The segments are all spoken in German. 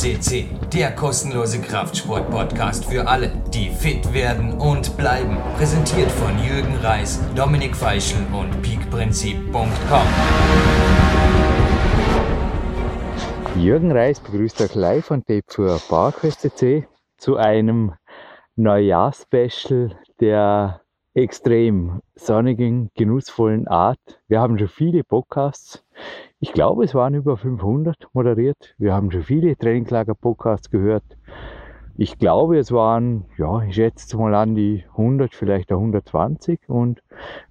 CC, der kostenlose Kraftsport-Podcast für alle, die fit werden und bleiben. Präsentiert von Jürgen Reis, Dominik Feischl und peakprinzip.com. Jürgen Reis begrüßt euch live von Tape für PowerQuest zu einem Neujahr-Special der extrem sonnigen, genussvollen Art. Wir haben schon viele Podcasts. Ich glaube, es waren über 500 moderiert. Wir haben schon viele Trainingslager-Podcasts gehört. Ich glaube, es waren, ja, ich schätze mal an die 100, vielleicht auch 120. Und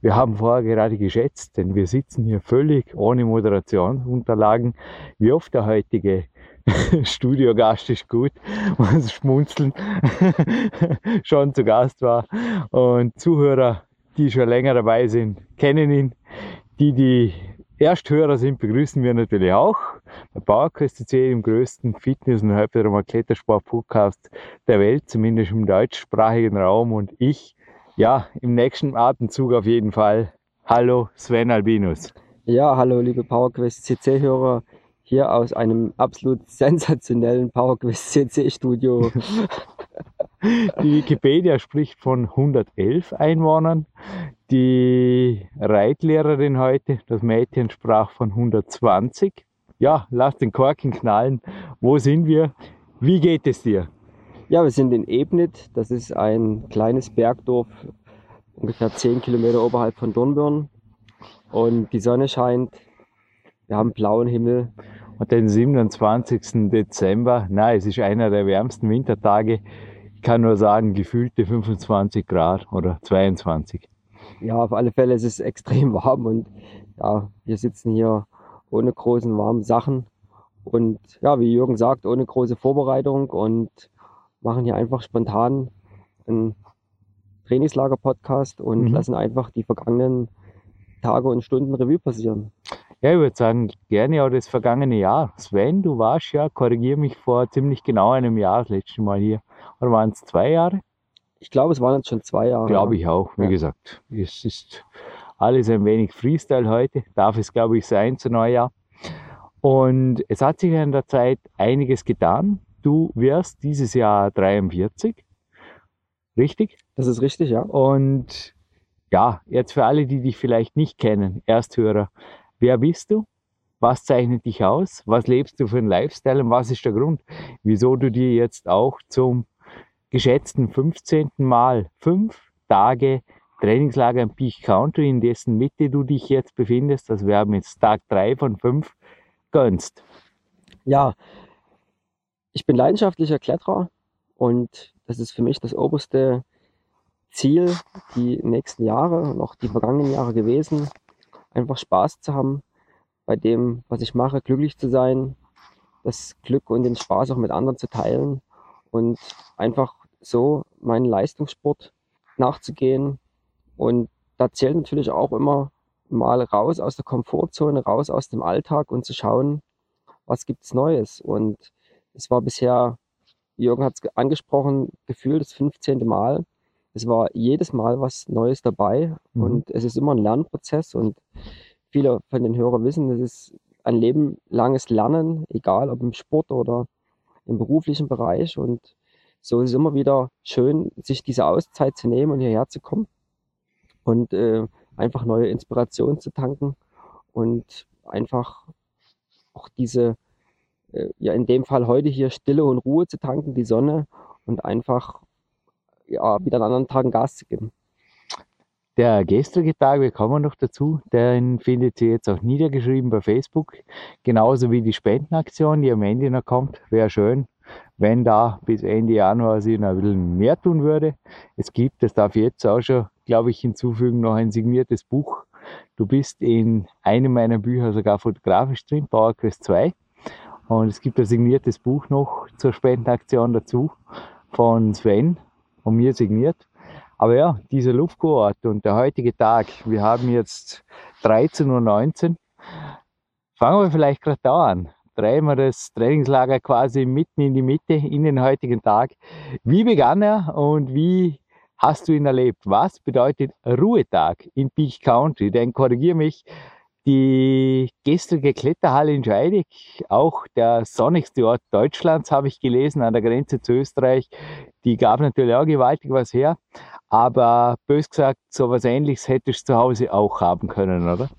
wir haben vorher gerade geschätzt, denn wir sitzen hier völlig ohne Moderationsunterlagen, wie oft der heutige Studiogast ist gut, was Schmunzeln schon zu Gast war. Und Zuhörer, die schon länger dabei sind, kennen ihn. Die, die Ersthörer sind, begrüßen wir natürlich auch. Bei PowerQuest C, dem größten Fitness- und Halbwiederum Klettersport-Podcast der Welt, zumindest im deutschsprachigen Raum. Und ich, ja, im nächsten Atemzug auf jeden Fall. Hallo Sven Albinus. Ja, hallo liebe PowerQuest CC-Hörer hier aus einem absolut sensationellen PowerQuest CC Studio. Die Wikipedia spricht von 111 Einwohnern. Die Reitlehrerin heute, das Mädchen, sprach von 120. Ja, lass den Korken knallen. Wo sind wir? Wie geht es dir? Ja, wir sind in Ebnit. Das ist ein kleines Bergdorf, ungefähr 10 Kilometer oberhalb von Dornbirn. Und die Sonne scheint. Wir haben blauen Himmel. Und den 27. Dezember, na, es ist einer der wärmsten Wintertage. Ich kann nur sagen, gefühlte 25 Grad oder 22. Ja, auf alle Fälle ist es extrem warm und ja, wir sitzen hier ohne großen warmen Sachen und ja, wie Jürgen sagt, ohne große Vorbereitung und machen hier einfach spontan einen Trainingslager-Podcast und mhm. lassen einfach die vergangenen Tage und Stunden Revue passieren. Ja, ich würde sagen, gerne auch das vergangene Jahr. Sven, du warst ja, korrigiere mich, vor ziemlich genau einem Jahr das letzte Mal hier. Oder waren es zwei Jahre? Ich glaube, es waren jetzt schon zwei Jahre. Glaube ich auch, wie ja. gesagt. Es ist alles ein wenig Freestyle heute, darf es, glaube ich, sein zu Neujahr. Und es hat sich in der Zeit einiges getan. Du wirst dieses Jahr 43. Richtig? Das ist richtig, ja. Und ja, jetzt für alle, die dich vielleicht nicht kennen, Ersthörer, wer bist du? Was zeichnet dich aus? Was lebst du für einen Lifestyle und was ist der Grund, wieso du dir jetzt auch zum geschätzten 15. Mal fünf Tage Trainingslager im Peak Country, in dessen Mitte du dich jetzt befindest, das wäre jetzt Tag drei von fünf, gönnst? Ja, ich bin leidenschaftlicher Kletterer und das ist für mich das oberste Ziel, die nächsten Jahre und auch die vergangenen Jahre gewesen, einfach Spaß zu haben bei dem, was ich mache, glücklich zu sein, das Glück und den Spaß auch mit anderen zu teilen und einfach so meinen Leistungssport nachzugehen. Und da zählt natürlich auch immer mal raus aus der Komfortzone, raus aus dem Alltag und zu schauen, was gibt's Neues. Und es war bisher, Jürgen hat es angesprochen, gefühlt das 15. Mal. Es war jedes Mal was Neues dabei mhm. und es ist immer ein Lernprozess und viele von den Hörern wissen, es ist ein lebenlanges Lernen, egal ob im Sport oder im beruflichen Bereich und so ist es immer wieder schön, sich diese Auszeit zu nehmen und hierher zu kommen und äh, einfach neue Inspirationen zu tanken und einfach auch diese, äh, ja in dem Fall heute hier Stille und Ruhe zu tanken, die Sonne und einfach ja, wieder an anderen Tagen Gas zu geben. Der gestrige Tag, wir kommen noch dazu, den findet ihr jetzt auch niedergeschrieben bei Facebook. Genauso wie die Spendenaktion, die am Ende noch kommt. Wäre schön, wenn da bis Ende Januar sich noch ein bisschen mehr tun würde. Es gibt, das darf ich jetzt auch schon, glaube ich, hinzufügen, noch ein signiertes Buch. Du bist in einem meiner Bücher sogar fotografisch drin, PowerQuest 2. Und es gibt ein signiertes Buch noch zur Spendenaktion dazu von Sven und mir signiert. Aber ja, dieser Luftkurort und der heutige Tag, wir haben jetzt 13.19 Uhr. Fangen wir vielleicht gerade da an drehen wir das Trainingslager quasi mitten in die Mitte in den heutigen Tag. Wie begann er und wie hast du ihn erlebt? Was bedeutet Ruhetag in Peak Country? Denn korrigiere mich, Die gestrige Kletterhalle in Scheidig, auch der sonnigste Ort Deutschlands, habe ich gelesen, an der Grenze zu Österreich, die gab natürlich auch gewaltig was her. Aber bös gesagt, so etwas ähnliches hättest du zu Hause auch haben können, oder?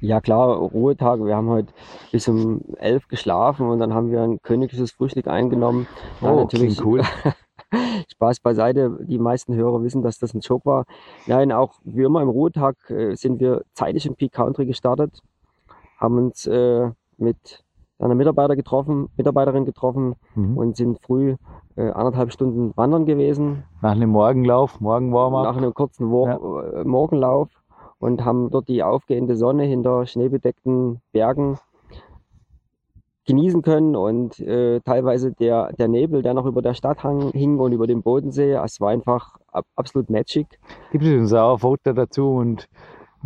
Ja klar, Ruhetag. Wir haben heute bis um elf geschlafen und dann haben wir ein königliches Frühstück eingenommen. Ja, oh, natürlich cool. Spaß beiseite. Die meisten Hörer wissen, dass das ein Joke war. Nein, auch wie immer im Ruhetag äh, sind wir zeitig im Peak Country gestartet, haben uns äh, mit einer Mitarbeiter getroffen, Mitarbeiterin getroffen mhm. und sind früh äh, anderthalb Stunden wandern gewesen. Nach einem Morgenlauf, Morgenwarm-up. Nach einem kurzen Wo ja. Äh, Morgenlauf und haben dort die aufgehende Sonne hinter schneebedeckten Bergen genießen können und äh, teilweise der, der Nebel, der noch über der Stadt hing und über dem Bodensee, es war einfach absolut magic. Gibt es uns auch ein Foto dazu und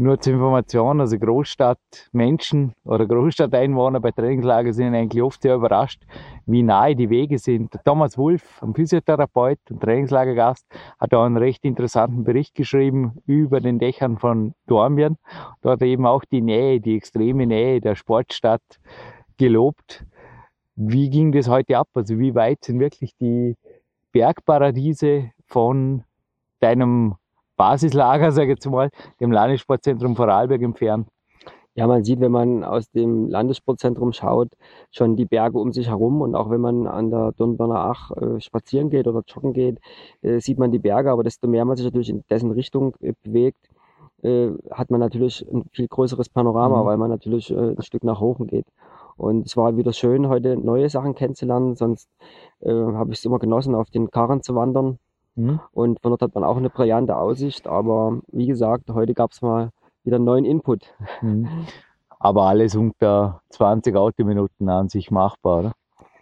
nur zur Information, also Großstadtmenschen oder Großstadteinwohner bei Trainingslager sind eigentlich oft sehr überrascht, wie nahe die Wege sind. Thomas Wolf, ein Physiotherapeut und Trainingslagergast, hat auch einen recht interessanten Bericht geschrieben über den Dächern von Dornbirn. Dort eben auch die Nähe, die extreme Nähe der Sportstadt gelobt. Wie ging das heute ab? Also wie weit sind wirklich die Bergparadiese von deinem Basislager, sage ich jetzt mal, dem Landessportzentrum Vorarlberg entfernt? Ja, man sieht, wenn man aus dem Landessportzentrum schaut, schon die Berge um sich herum. Und auch wenn man an der Dornbirner Ach äh, spazieren geht oder joggen geht, äh, sieht man die Berge. Aber desto mehr man sich natürlich in dessen Richtung äh, bewegt, äh, hat man natürlich ein viel größeres Panorama, mhm. weil man natürlich äh, ein Stück nach oben geht. Und es war wieder schön, heute neue Sachen kennenzulernen. Sonst äh, habe ich es immer genossen, auf den Karren zu wandern Mhm. Und von dort hat man auch eine brillante Aussicht. Aber wie gesagt, heute gab es mal wieder einen neuen Input. Mhm. Aber alles unter 20 Autominuten an sich machbar, oder?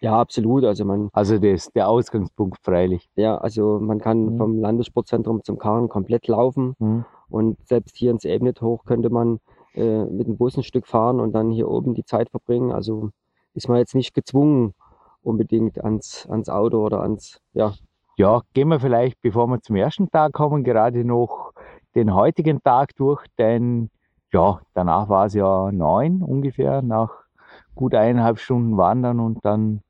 Ja, absolut. Also man. Also das der Ausgangspunkt freilich. Ja, also man kann mhm. vom Landessportzentrum zum Karren komplett laufen. Mhm. Und selbst hier ins Ebnet hoch könnte man äh, mit dem Bus ein Stück fahren und dann hier oben die Zeit verbringen. Also ist man jetzt nicht gezwungen, unbedingt ans, ans Auto oder ans, ja, ja, gehen wir vielleicht, bevor wir zum ersten Tag kommen, gerade noch den heutigen Tag durch, denn ja, danach war es ja neun ungefähr, nach gut eineinhalb Stunden Wandern und dann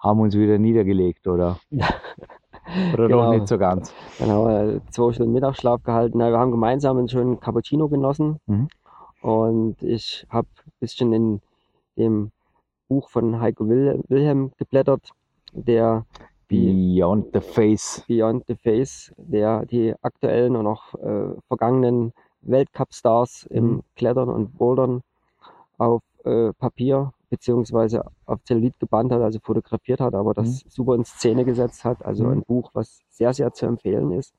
haben wir uns wieder niedergelegt, oder? oder genau. doch nicht so ganz? Genau, äh, zwei Stunden Mittagsschlaf gehalten. wir haben gemeinsam einen schönen Cappuccino genossen mhm. Und ich habe ein bisschen in dem Buch von Heiko Wilhelm geblättert, der Beyond the Face. Beyond the Face, der die aktuellen und auch äh, vergangenen Weltcup-Stars im mhm. Klettern und Bouldern auf äh, Papier beziehungsweise auf Zellulit gebannt hat, also fotografiert hat, aber das mhm. super in Szene gesetzt hat. Also mhm. ein Buch, was sehr, sehr zu empfehlen ist.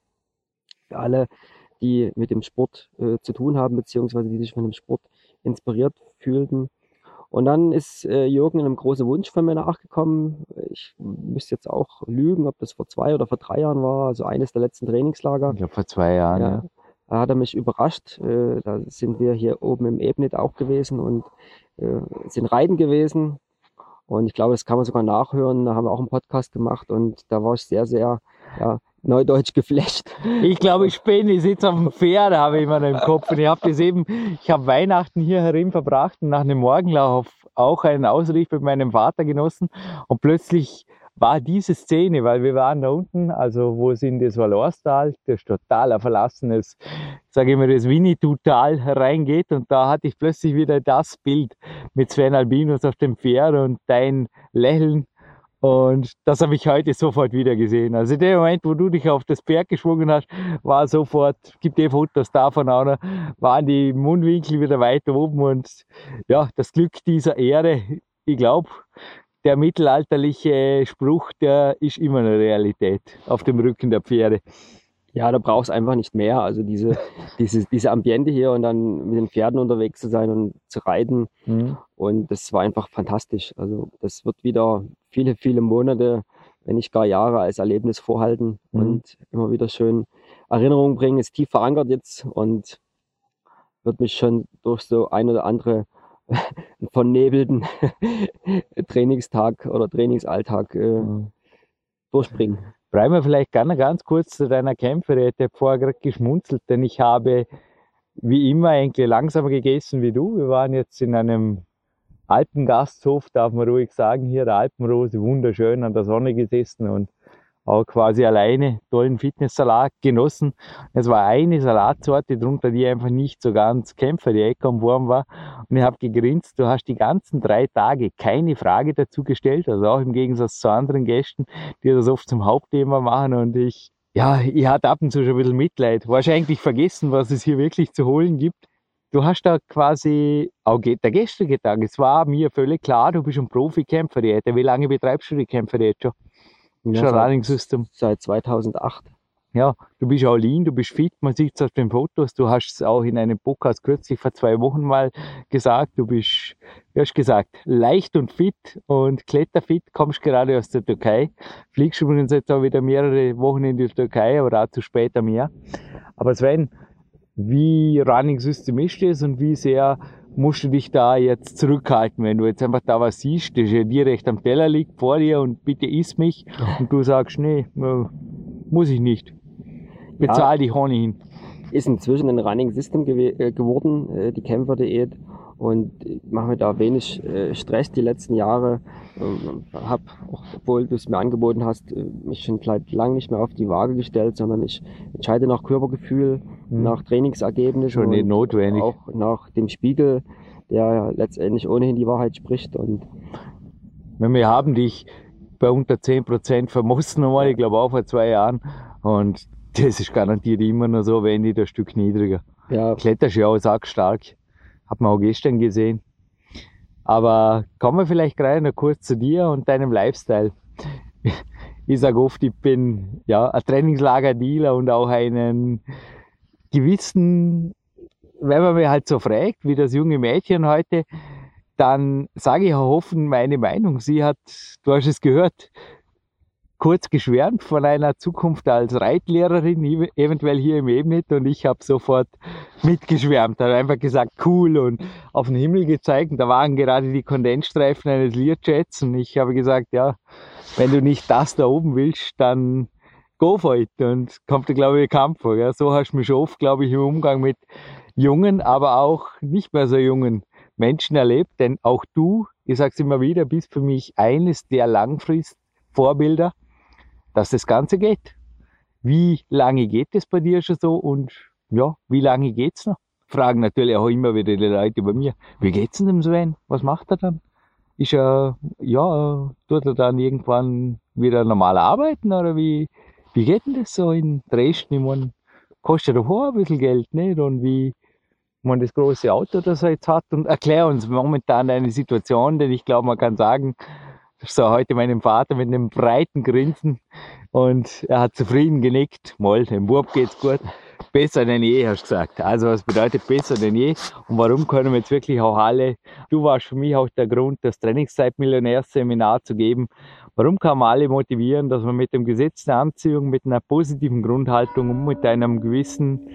Für alle, die mit dem Sport äh, zu tun haben, beziehungsweise die sich von dem Sport inspiriert fühlten. Und dann ist äh, Jürgen einem großen Wunsch von mir nachgekommen. Ich müsste jetzt auch lügen, ob das vor zwei oder vor drei Jahren war, also eines der letzten Trainingslager. Ich glaube vor zwei Jahren, ja. ja. Da hat er mich überrascht. Äh, da sind wir hier oben im Ebnet auch gewesen und äh, sind reiten gewesen. Und ich glaube, das kann man sogar nachhören. Da haben wir auch einen Podcast gemacht und da war ich sehr, sehr ja, Neudeutsch geflasht. Ich glaube, ich bin, ich sitze auf dem Pferd, habe ich immer im Kopf. Und ich habe das eben, ich habe Weihnachten hier herin verbracht und nach einem Morgenlauf auch einen Ausrief mit meinem Vater genossen. Und plötzlich war diese Szene, weil wir waren da unten, also wo es in das Valorstal, das total verlassenes, sage ich mal, das Winnetou-Tal reingeht. Und da hatte ich plötzlich wieder das Bild mit Sven Albinus auf dem Pferd und dein Lächeln und das habe ich heute sofort wieder gesehen. Also dem Moment, wo du dich auf das Berg geschwungen hast, war sofort, gibt eh Fotos davon auch noch, waren die Mundwinkel wieder weiter oben und ja, das Glück dieser Ehre, ich glaube, der mittelalterliche Spruch, der ist immer eine Realität auf dem Rücken der Pferde. Ja, da brauchst du einfach nicht mehr. Also diese, diese, diese Ambiente hier und dann mit den Pferden unterwegs zu sein und zu reiten. Mhm. Und das war einfach fantastisch. Also das wird wieder viele, viele Monate, wenn nicht gar Jahre als Erlebnis vorhalten mhm. und immer wieder schön Erinnerungen bringen. Ist tief verankert jetzt und wird mich schon durch so ein oder andere vernebelten Trainingstag oder Trainingsalltag äh, mhm. durchbringen. Bleiben wir vielleicht gerne ganz kurz zu deiner Kämpferin. Ich habe vorher gerade geschmunzelt, denn ich habe wie immer eigentlich langsamer gegessen wie du. Wir waren jetzt in einem Alpengasthof, darf man ruhig sagen, hier der Alpenrose, wunderschön an der Sonne gesessen und auch quasi alleine tollen Fitnesssalat genossen. Es war eine Salatsorte drunter, die einfach nicht so ganz Kämpfer, die warm war. Und ich habe gegrinst, du hast die ganzen drei Tage keine Frage dazu gestellt, also auch im Gegensatz zu anderen Gästen, die das oft zum Hauptthema machen. Und ich, ja, ich hatte ab und zu schon ein bisschen Mitleid. Wahrscheinlich vergessen, was es hier wirklich zu holen gibt. Du hast da quasi auch der gestrige Tag, es war mir völlig klar, du bist ein Profikämpfer. Wie lange betreibst du die Kämpfer jetzt schon? Ja, schon Running System. Seit 2008. Ja, du bist auch lean, du bist fit, man sieht es auf den Fotos. Du hast es auch in einem Podcast kürzlich vor zwei Wochen mal gesagt. Du bist, du hast gesagt, leicht und fit und kletterfit, kommst gerade aus der Türkei. Fliegst übrigens jetzt auch wieder mehrere Wochen in die Türkei, aber dazu später mehr. Aber Sven, wie Running System ist das und wie sehr musst du dich da jetzt zurückhalten, wenn du jetzt einfach da was siehst, das ja direkt am Teller liegt vor dir und bitte iss mich und du sagst, nee, äh, muss ich nicht. Bezahl ja, dich ohnehin. Ist inzwischen ein Running System gew äh, geworden, äh, die Kämpferdiät und mache mir da wenig äh, Stress die letzten Jahre. Äh, habe, obwohl du es mir angeboten hast, äh, mich schon seit lang nicht mehr auf die Waage gestellt, sondern ich entscheide nach Körpergefühl, mhm. nach Trainingsergebnissen. Schon nicht notwendig. Auch nach dem Spiegel, der letztendlich ohnehin die Wahrheit spricht. Und wir haben dich bei unter 10% vermossen nochmal, ich glaube auch vor zwei Jahren. Und das ist garantiert immer noch so, wenn nicht ein Stück niedriger. Ja. Kletterst ja auch stark. Hat man auch gestern gesehen. Aber kommen wir vielleicht gerade noch kurz zu dir und deinem Lifestyle. Ich sage oft, ich bin ja, ein Trainingslager-Dealer und auch einen gewissen, wenn man mich halt so fragt, wie das junge Mädchen heute, dann sage ich auch offen meine Meinung. Sie hat, du hast es gehört, kurz geschwärmt von einer Zukunft als Reitlehrerin, eventuell hier im Ebnet und ich habe sofort mitgeschwärmt, habe einfach gesagt, cool und auf den Himmel gezeigt und da waren gerade die Kondensstreifen eines Learjets und ich habe gesagt, ja, wenn du nicht das da oben willst, dann go for it und kommt da glaube ich Kampf vor. Ja. So hast du mich oft, glaube ich, im Umgang mit jungen, aber auch nicht mehr so jungen Menschen erlebt, denn auch du, ich sage es immer wieder, bist für mich eines der Langfrist-Vorbilder dass das Ganze geht. Wie lange geht es bei dir schon so und ja, wie lange geht's noch? Fragen natürlich auch immer wieder die Leute bei mir, wie geht's denn dem Sven? Was macht er dann? Ist er, ja, tut er dann irgendwann wieder normal arbeiten oder wie, wie geht denn das so in Dresden? Ich meine, kostet doch auch ein bisschen Geld, nicht? Und wie, man das große Auto, das er jetzt hat und erklär uns momentan deine Situation, denn ich glaube, man kann sagen, sah heute meinem Vater mit einem breiten Grinsen und er hat zufrieden genickt. Mal, dem Bub geht's gut. Besser denn je, hast du gesagt. Also was bedeutet besser denn je? Und warum können wir jetzt wirklich auch alle, du warst für mich auch der Grund, das Trainingszeit-Millionärs-Seminar zu geben. Warum kann man alle motivieren, dass man mit dem Gesetz der Anziehung, mit einer positiven Grundhaltung und mit einem gewissen,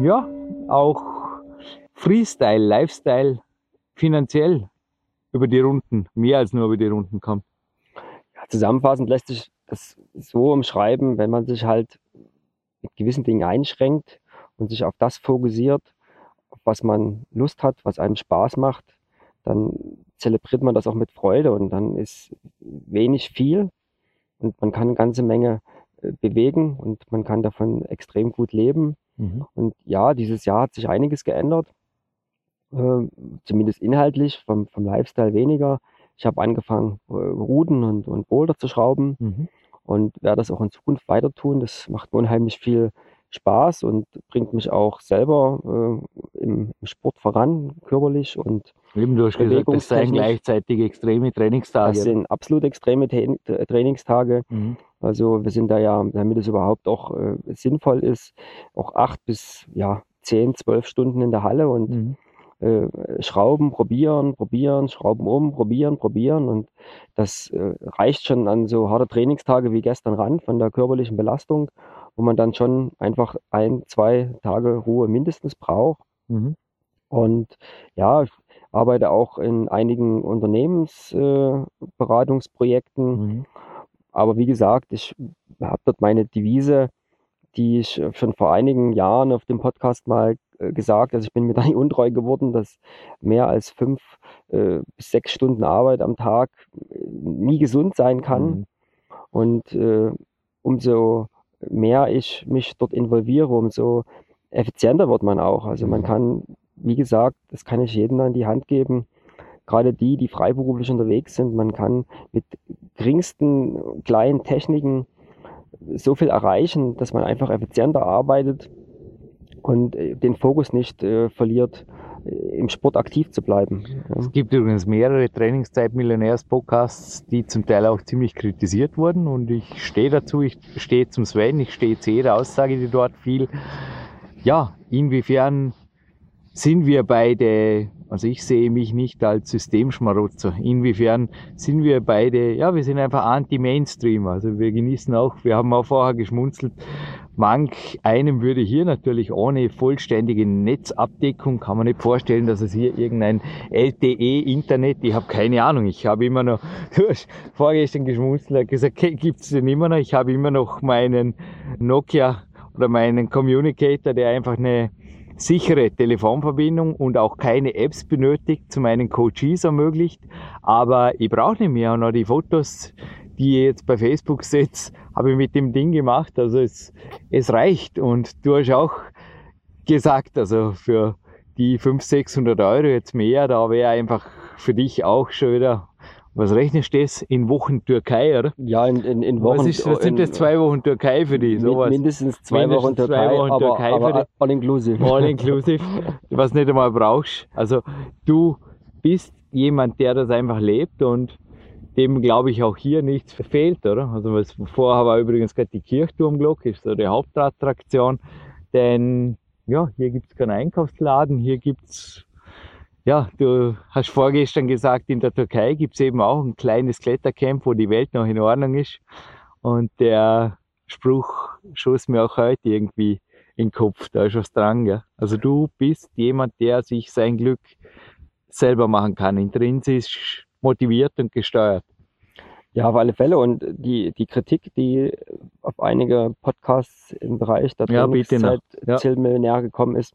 ja, auch Freestyle, Lifestyle finanziell über die Runden, mehr als nur über die Runden kommt. Ja, zusammenfassend lässt sich das so umschreiben, wenn man sich halt mit gewissen Dingen einschränkt und sich auf das fokussiert, auf was man Lust hat, was einem Spaß macht, dann zelebriert man das auch mit Freude und dann ist wenig viel und man kann eine ganze Menge äh, bewegen und man kann davon extrem gut leben. Mhm. Und ja, dieses Jahr hat sich einiges geändert äh, zumindest inhaltlich, vom, vom Lifestyle weniger. Ich habe angefangen, äh, Ruden und, und Boulder zu schrauben mhm. und werde das auch in Zukunft weiter tun. Das macht mir unheimlich viel Spaß und bringt mich auch selber äh, im, im, Sport voran, körperlich und Eben, du hast gesagt, das seien gleichzeitig extreme Trainingstage. Das sind absolut extreme Trainingstage. Mhm. Also wir sind da ja, damit es überhaupt auch äh, sinnvoll ist, auch acht bis ja, zehn, zwölf Stunden in der Halle und mhm äh, schrauben, probieren, probieren, schrauben um, probieren, probieren. Und das äh, reicht schon an so harte Trainingstage wie gestern ran von der körperlichen Belastung, wo man dann schon einfach ein, zwei Tage Ruhe mindestens braucht. Mhm. Und ja, ich arbeite auch in einigen Unternehmensberatungsprojekten. Äh, mhm. Aber wie gesagt, ich habe dort meine Devise, die ich schon vor einigen Jahren auf dem Podcast mal äh, gesagt, also ich bin mir da nicht untreu geworden, dass mehr als fünf äh, bis sechs Stunden Arbeit am Tag äh, nie gesund sein kann. Mhm. Und äh, umso mehr ich mich dort involviere, umso effizienter wird man auch. Also man mhm. kann, wie gesagt, das kann ich jedem an die Hand geben, gerade die, die freiberuflich unterwegs sind, man kann mit geringsten kleinen Techniken so viel erreichen, dass man einfach effizienter arbeitet und äh, den Fokus nicht äh, verliert, äh, im Sport aktiv zu bleiben. Es gibt übrigens mehrere Trainingszeit-Millionärs-Podcasts, die zum Teil auch ziemlich kritisiert wurden und ich stehe dazu, ich stehe zum Sven, ich stehe zu jeder Aussage, die dort fiel. Ja, inwiefern sind wir beide, also ich sehe mich nicht als Systemschmarotzer. Inwiefern sind wir beide, ja, wir sind einfach anti-Mainstream. Also wir genießen auch, wir haben auch vorher geschmunzelt, manch einem würde hier natürlich ohne vollständige Netzabdeckung, kann man nicht vorstellen, dass es hier irgendein LTE-Internet, ich habe keine Ahnung, ich habe immer noch, du hast vorgestern geschmunzelt, gesagt, gibt es den immer noch, ich habe immer noch meinen Nokia oder meinen Communicator, der einfach eine sichere Telefonverbindung und auch keine Apps benötigt, zu meinen Coaches ermöglicht. Aber ich brauche nicht mehr. Und auch die Fotos, die ich jetzt bei Facebook setze, habe ich mit dem Ding gemacht. Also es, es reicht. Und du hast auch gesagt, also für die 500, 600 Euro jetzt mehr, da wäre einfach für dich auch schon wieder was rechnest du das in Wochen Türkei, oder? Ja, in, in, in Wochen. Was, ist, was sind das zwei Wochen Türkei für dich? Sowas? Mindestens zwei mindestens Wochen Türkei, zwei Wochen Türkei aber, aber all inclusive. All inclusive, was nicht einmal brauchst. Also du bist jemand, der das einfach lebt und dem glaube ich auch hier nichts verfehlt, oder? Also was vorher war übrigens gerade die Kirchturmglocke, ist so die Hauptattraktion, denn ja, hier gibt es keinen Einkaufsladen, hier gibt es ja, du hast vorgestern gesagt, in der Türkei gibt es eben auch ein kleines Klettercamp, wo die Welt noch in Ordnung ist. Und der Spruch schoss mir auch heute irgendwie in den Kopf, da ist was dran. Gell? Also du bist jemand, der sich sein Glück selber machen kann, intrinsisch motiviert und gesteuert. Ja, auf alle Fälle. Und die, die Kritik, die auf einige Podcasts im Bereich der ja, Trainingszeit ja. Zielmillionär gekommen ist,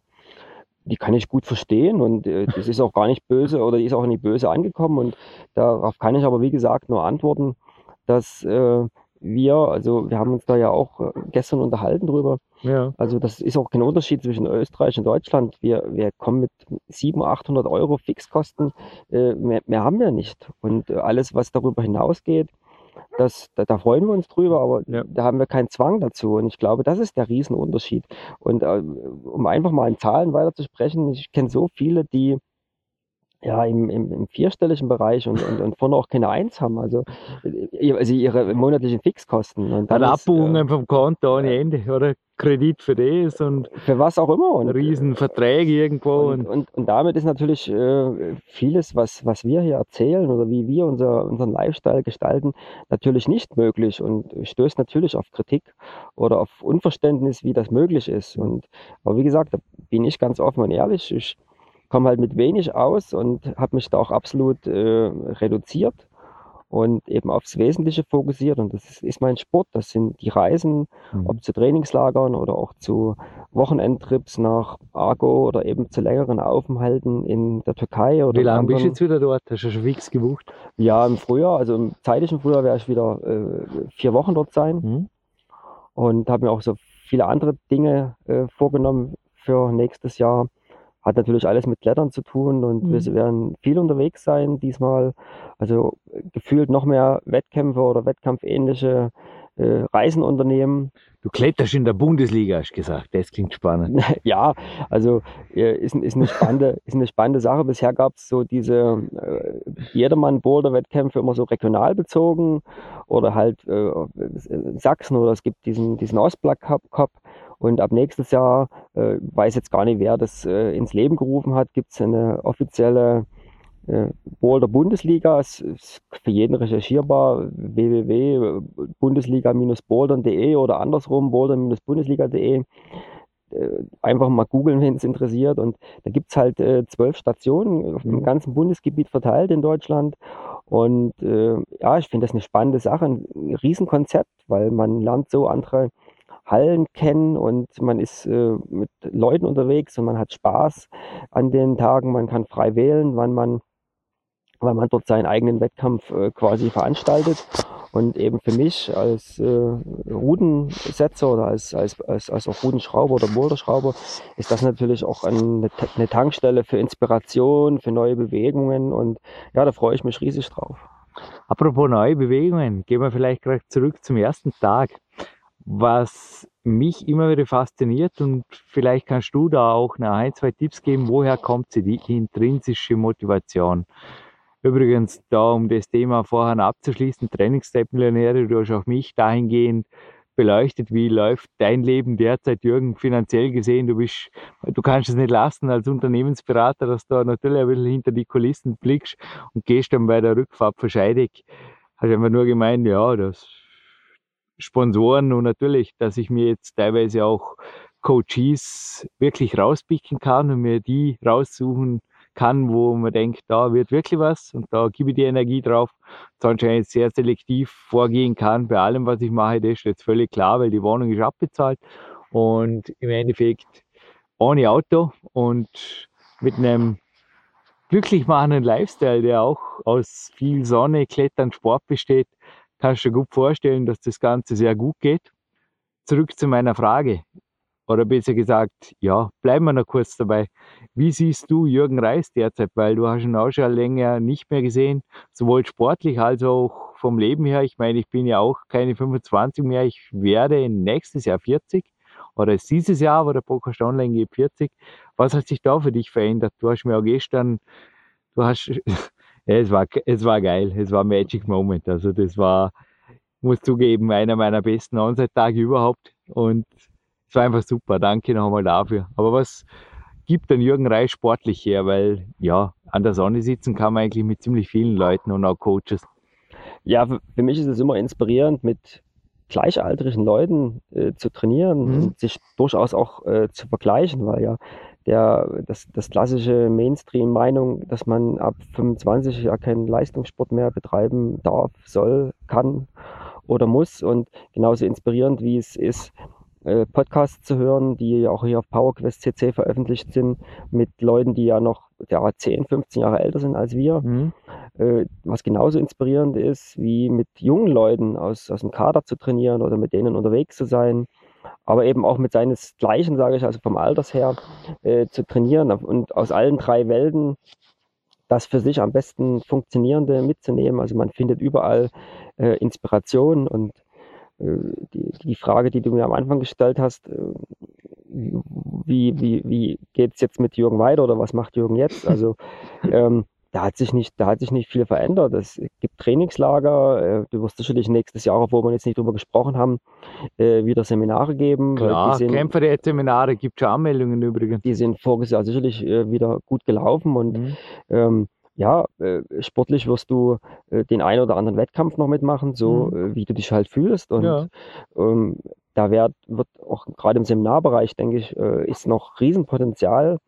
die kann ich gut verstehen und äh, das ist auch gar nicht böse oder die ist auch nicht böse angekommen und darauf kann ich aber wie gesagt nur antworten, dass äh, wir, also wir haben uns da ja auch äh, gestern unterhalten drüber. Ja. Also das ist auch kein Unterschied zwischen Österreich und Deutschland. Wir, wir kommen mit 700, 800 Euro Fixkosten, äh, mehr, mehr haben wir nicht. Und äh, alles, was darüber hinausgeht, das, da, da, freuen wir uns drüber, aber ja. da haben wir keinen Zwang dazu. Und ich glaube, das ist der Riesenunterschied. Und äh, um einfach mal in Zahlen weiterzusprechen, ich kenne so viele, die ja, im, im, im vierstelligen Bereich und, und, und vorne auch keine Eins haben. Also, also ihre monatlichen Fixkosten. Und dann Abbuchungen äh, vom Konto ohne Ende, oder? Kredit für das und für was auch immer und Riesenverträge irgendwo und, und, und, damit ist natürlich äh, vieles, was, was wir hier erzählen oder wie wir unser, unseren Lifestyle gestalten, natürlich nicht möglich und stößt natürlich auf Kritik oder auf Unverständnis, wie das möglich ist. Und aber wie gesagt, da bin ich ganz offen und ehrlich. Ich komme halt mit wenig aus und habe mich da auch absolut äh, reduziert und eben aufs Wesentliche fokussiert. Und das ist, mein Sport. Das sind die Reisen, mhm. ob zu Trainingslagern oder auch zu Wochenendtrips nach Argo oder eben zu längeren Aufenthalten in der Türkei. Oder Wie lange bist du jetzt wieder dort? Hast du schon fix gebucht? Ja, im Frühjahr, also im zeitlichen Frühjahr werde ich wieder äh, vier Wochen dort sein. Mhm. Und habe mir auch so viele andere Dinge äh, vorgenommen für nächstes Jahr. Hat natürlich alles mit Klettern zu tun und mhm. wir werden viel unterwegs sein diesmal. Also gefühlt noch mehr Wettkämpfe oder wettkampfähnliche äh, Reisen unternehmen. Du kletterst in der Bundesliga, hast du gesagt. Das klingt spannend. ja, also äh, ist, ist, eine spannende, ist eine spannende Sache. Bisher gab es so diese äh, Jedermann-Boulder-Wettkämpfe immer so regional bezogen oder halt äh, Sachsen oder es gibt diesen, diesen Ostblock Cup. Und ab nächstes Jahr, äh, weiß jetzt gar nicht, wer das äh, ins Leben gerufen hat, gibt es eine offizielle äh, Boulder Bundesliga. Es ist für jeden recherchierbar www.bundesliga-bouldern.de oder andersrum boulder-bundesliga.de. Äh, einfach mal googeln, wenn es interessiert. Und da gibt es halt äh, zwölf Stationen auf dem mhm. ganzen Bundesgebiet verteilt in Deutschland. Und äh, ja, ich finde das eine spannende Sache, ein Riesenkonzept, weil man lernt so andere Hallen kennen und man ist äh, mit Leuten unterwegs und man hat Spaß an den Tagen. Man kann frei wählen, wann man, wann man dort seinen eigenen Wettkampf äh, quasi veranstaltet. Und eben für mich als äh, Rudensetzer oder als, als, als, als auch Rudenschrauber oder Motorschrauber ist das natürlich auch eine, eine Tankstelle für Inspiration, für neue Bewegungen und ja, da freue ich mich riesig drauf. Apropos neue Bewegungen, gehen wir vielleicht gleich zurück zum ersten Tag. Was mich immer wieder fasziniert und vielleicht kannst du da auch noch ein, zwei Tipps geben, woher kommt sie, die intrinsische Motivation? Übrigens, da um das Thema vorher abzuschließen, Trainingsstep-Millionäre, du hast auch mich dahingehend beleuchtet, wie läuft dein Leben derzeit, Jürgen, finanziell gesehen. Du bist, du kannst es nicht lassen als Unternehmensberater, dass du natürlich ein bisschen hinter die Kulissen blickst und gehst dann bei der Rückfahrt verscheidig. Hast einfach nur gemeint, ja, das Sponsoren und natürlich, dass ich mir jetzt teilweise auch Coaches wirklich rauspicken kann und mir die raussuchen kann, wo man denkt, da wird wirklich was und da gebe ich die Energie drauf. Sonst anscheinend sehr selektiv vorgehen kann bei allem, was ich mache, das ist jetzt völlig klar, weil die Wohnung ist abbezahlt und im Endeffekt ohne Auto und mit einem glücklich machenden Lifestyle, der auch aus viel Sonne, Klettern, Sport besteht, kannst du dir gut vorstellen, dass das Ganze sehr gut geht. Zurück zu meiner Frage. Oder besser gesagt, ja, bleiben wir noch kurz dabei. Wie siehst du Jürgen Reis derzeit? Weil du hast ihn auch schon länger nicht mehr gesehen, sowohl sportlich als auch vom Leben her. Ich meine, ich bin ja auch keine 25 mehr. Ich werde nächstes Jahr 40 oder dieses Jahr, wo der Podcast Online geht, 40. Was hat sich da für dich verändert? Du hast mir auch gestern, du hast, ja, es war, es war geil. Es war ein Magic Moment. Also das war, muss zugeben, einer meiner besten Onside-Tage überhaupt. Und es war einfach super. Danke nochmal dafür. Aber was gibt dann Jürgen Reis sportlich her? Weil ja, an der Sonne sitzen kann man eigentlich mit ziemlich vielen Leuten und auch Coaches. Ja, für mich ist es immer inspirierend, mit gleichaltrigen Leuten äh, zu trainieren mhm. und sich durchaus auch äh, zu vergleichen, weil ja der, das, das klassische Mainstream-Meinung, dass man ab 25 ja keinen Leistungssport mehr betreiben darf, soll, kann oder muss. Und genauso inspirierend, wie es ist, äh, Podcasts zu hören, die auch hier auf PowerQuest CC veröffentlicht sind, mit Leuten, die ja noch ja, 10, 15 Jahre älter sind als wir. Mhm. Äh, was genauso inspirierend ist, wie mit jungen Leuten aus, aus dem Kader zu trainieren oder mit denen unterwegs zu sein. Aber eben auch mit seinesgleichen, sage ich, also vom Alters her, äh, zu trainieren und aus allen drei Welten das für sich am besten funktionierende mitzunehmen. Also man findet überall äh, Inspiration und äh, die, die Frage, die du mir am Anfang gestellt hast, äh, wie, wie, wie geht es jetzt mit Jürgen weiter oder was macht Jürgen jetzt? Also ähm, da hat sich nicht, da hat sich nicht viel verändert. Es gibt Trainingslager. Äh, du wirst sicherlich nächstes Jahr, obwohl wir jetzt nicht drüber gesprochen haben, wieder Seminare geben. Klar, sind, Kämpfer der Seminare gibt schon Anmeldungen übrigens. Die sind voriges Jahr sicherlich wieder gut gelaufen und mhm. ähm, ja, äh, sportlich wirst du äh, den einen oder anderen Wettkampf noch mitmachen, so mhm. äh, wie du dich halt fühlst. Und ja. ähm, da wird, wird auch gerade im Seminarbereich, denke ich, äh, ist noch Riesenpotenzial,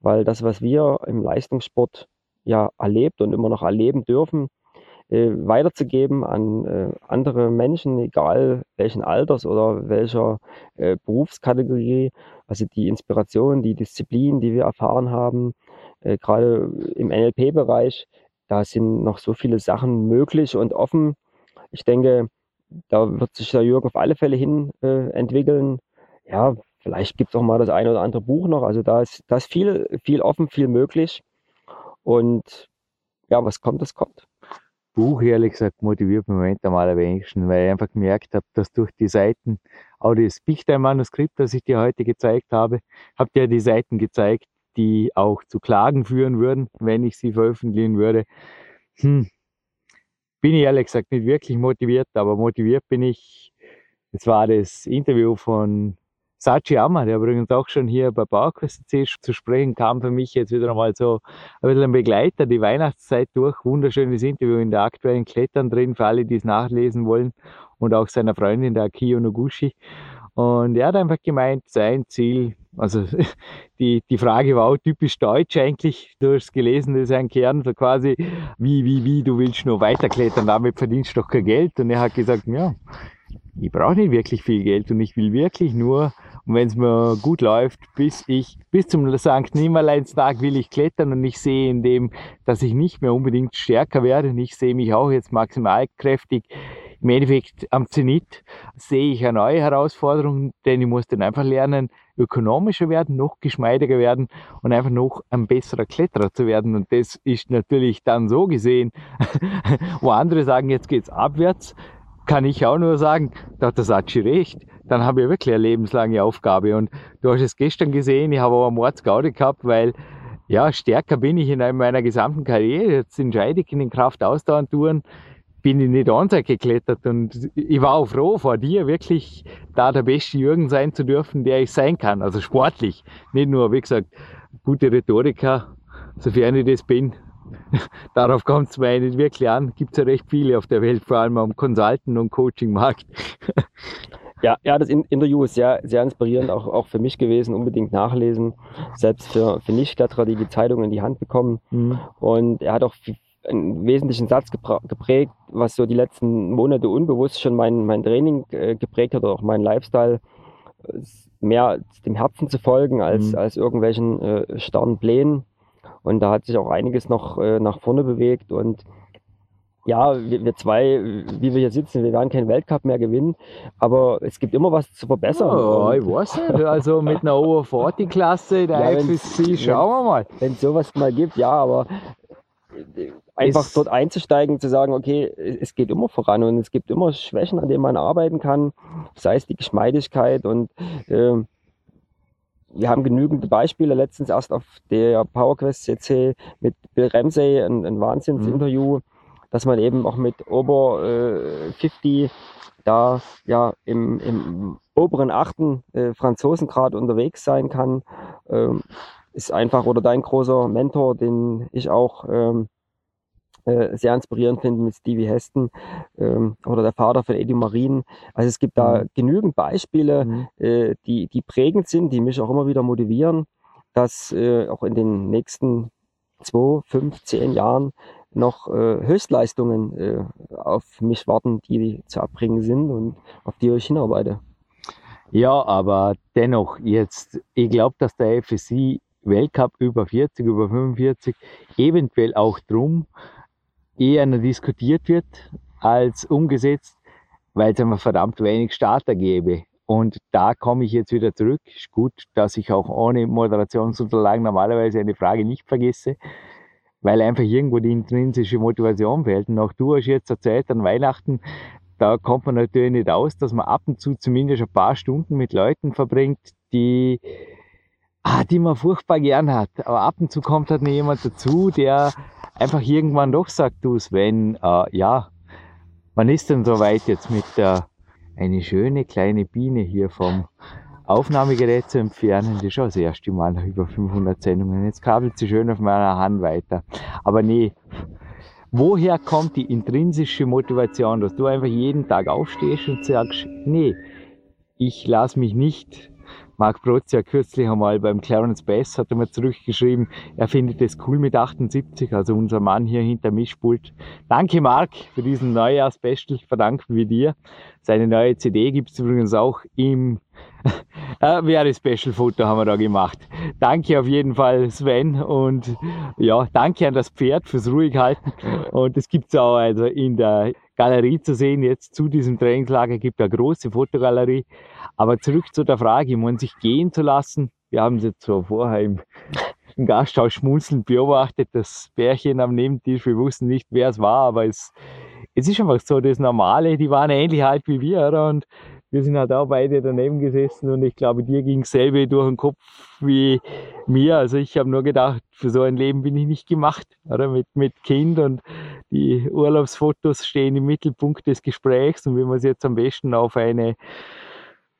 weil das, was wir im Leistungssport ja erlebt und immer noch erleben dürfen, äh, weiterzugeben an äh, andere Menschen, egal welchen Alters oder welcher Berufskategorie. Also die Inspiration, die Disziplin, die wir erfahren haben, äh, gerade im NLP-Bereich, da sind noch so viele Sachen möglich und offen. Ich denke, da wird sich der Jürgen auf alle Fälle hin äh, entwickeln. Ja, vielleicht gibt es auch mal das eine oder andere Buch noch. Also da ist, da ist viel, viel offen, viel möglich. Und ja, was kommt, das kommt. Buch, ehrlich gesagt, motiviert mich momentan am allerwenigsten, weil ich einfach gemerkt habe, dass durch die Seiten, auch das Bichtheim-Manuskript, das ich dir heute gezeigt habe, habt ihr die Seiten gezeigt, die auch zu Klagen führen würden, wenn ich sie veröffentlichen würde. Hm. Bin ich ehrlich gesagt nicht wirklich motiviert, aber motiviert bin ich. Es war das Interview von Sachi Amma, der übrigens auch schon hier bei PowerQuest zu sprechen kam, für mich jetzt wieder einmal so ein bisschen ein Begleiter, die Weihnachtszeit durch. Wunderschönes Interview in der aktuellen Klettern drin, für alle, die es nachlesen wollen und auch seiner Freundin, der Akiyo Noguchi. Und er hat einfach gemeint, sein Ziel, also die, die Frage war auch typisch deutsch eigentlich. Du hast gelesen, das ist ein Kern, so quasi, wie, wie, wie, du willst nur weiterklettern, damit verdienst du doch kein Geld. Und er hat gesagt, ja, ich brauche nicht wirklich viel Geld und ich will wirklich nur, und wenn es mir gut läuft, bis ich, bis zum St. Nimmerleinstag will ich klettern und ich sehe in dem, dass ich nicht mehr unbedingt stärker werde und ich sehe mich auch jetzt maximal kräftig. Im Endeffekt am Zenit sehe ich eine neue Herausforderung, denn ich muss dann einfach lernen, ökonomischer werden, noch geschmeidiger werden und einfach noch ein besserer Kletterer zu werden. Und das ist natürlich dann so gesehen, wo andere sagen, jetzt geht's abwärts, kann ich auch nur sagen, da hat der Sachi recht. Dann habe ich wirklich eine lebenslange Aufgabe. Und du hast es gestern gesehen, ich habe aber Mordsgaude gehabt, weil ja, stärker bin ich in meiner gesamten Karriere. Jetzt entscheide ich in den Kraftausdauerntouren bin ich nicht anseit geklettert und ich war auch froh vor dir wirklich da der beste Jürgen sein zu dürfen, der ich sein kann. Also sportlich. Nicht nur, wie gesagt, gute Rhetoriker, sofern ich das bin, Darauf kommt es mir nicht wirklich an. Gibt es ja recht viele auf der Welt, vor allem am Consultant- und Coaching-Markt. Ja, ja, das Interview ist sehr, sehr inspirierend, auch, auch für mich gewesen. Unbedingt nachlesen. Selbst für, für Nichtkletterer, die die Zeitung in die Hand bekommen. Mhm. Und er hat auch einen wesentlichen Satz geprägt, was so die letzten Monate unbewusst schon mein, mein Training äh, geprägt hat oder auch mein Lifestyle. Mehr dem Herzen zu folgen als, mhm. als irgendwelchen äh, starren Plänen. Und da hat sich auch einiges noch äh, nach vorne bewegt. Und ja, wir, wir, zwei, wie wir hier sitzen, wir werden keinen Weltcup mehr gewinnen, aber es gibt immer was zu verbessern. Ja, ich weiß nicht. Also mit einer Over 40 Klasse der ja, FSC, schauen wir mal. Wenn es sowas mal gibt, ja, aber einfach es, dort einzusteigen, zu sagen, okay, es geht immer voran und es gibt immer Schwächen, an denen man arbeiten kann, sei es die Geschmeidigkeit und äh, wir haben genügend Beispiele. Letztens erst auf der PowerQuest CC mit Bill Ramsey ein, ein Wahnsinnsinterview, mhm. Dass man eben auch mit Ober äh, 50 da ja im, im oberen achten äh, Franzosengrad unterwegs sein kann. Ähm, ist einfach oder dein großer Mentor, den ich auch ähm, äh, sehr inspirierend finde mit Stevie Heston ähm, oder der Vater von Eddie Marin. Also es gibt da mhm. genügend Beispiele, mhm. äh, die, die prägend sind, die mich auch immer wieder motivieren, dass äh, auch in den nächsten zwei, fünf, zehn Jahren noch äh, Höchstleistungen äh, auf mich warten, die zu abbringen sind und auf die ich hinarbeite. Ja, aber dennoch jetzt, ich glaube, dass der FSC Weltcup über 40, über 45 eventuell auch drum eher diskutiert wird als umgesetzt, weil es einfach verdammt wenig Starter gäbe. Und da komme ich jetzt wieder zurück. Ist gut, dass ich auch ohne Moderationsunterlagen normalerweise eine Frage nicht vergesse, weil einfach irgendwo die intrinsische Motivation fehlt. Und auch du hast jetzt erzählt an Weihnachten, da kommt man natürlich nicht aus, dass man ab und zu zumindest ein paar Stunden mit Leuten verbringt, die, ah, die man furchtbar gern hat. Aber ab und zu kommt halt jemand dazu, der einfach irgendwann doch sagt, du Sven, äh, ja, wann ist denn soweit jetzt mit der, eine schöne kleine Biene hier vom Aufnahmegerät zu entfernen, das ist schon das erste Mal nach über 500 Sendungen. Jetzt kabelt sie schön auf meiner Hand weiter. Aber nee, woher kommt die intrinsische Motivation, dass du einfach jeden Tag aufstehst und sagst, nee, ich lasse mich nicht Marc Protz ja kürzlich einmal beim Clarence Bass hat er mal zurückgeschrieben, er findet es cool mit 78, also unser Mann hier hinter Mischpult. Danke Marc für diesen Neujahr-Special, verdanken wir dir. Seine neue CD gibt es übrigens auch im wäre Special-Foto haben wir da gemacht. Danke auf jeden Fall Sven und ja, danke an das Pferd fürs ruhig halten und es gibt es auch also in der Galerie zu sehen, jetzt zu diesem Trainingslager gibt es eine große Fotogalerie aber zurück zu der Frage, meine, sich gehen zu lassen. Wir haben es jetzt so vorher im, im Gasthaus schmunzelnd beobachtet, das Bärchen am Nebentisch. Wir wussten nicht, wer es war, aber es, es ist einfach so das Normale. Die waren ähnlich alt wie wir, oder? Und wir sind halt auch beide daneben gesessen und ich glaube, dir ging selbe durch den Kopf wie mir. Also ich habe nur gedacht, für so ein Leben bin ich nicht gemacht, oder? Mit, mit Kind und die Urlaubsfotos stehen im Mittelpunkt des Gesprächs und wie man es jetzt am besten auf eine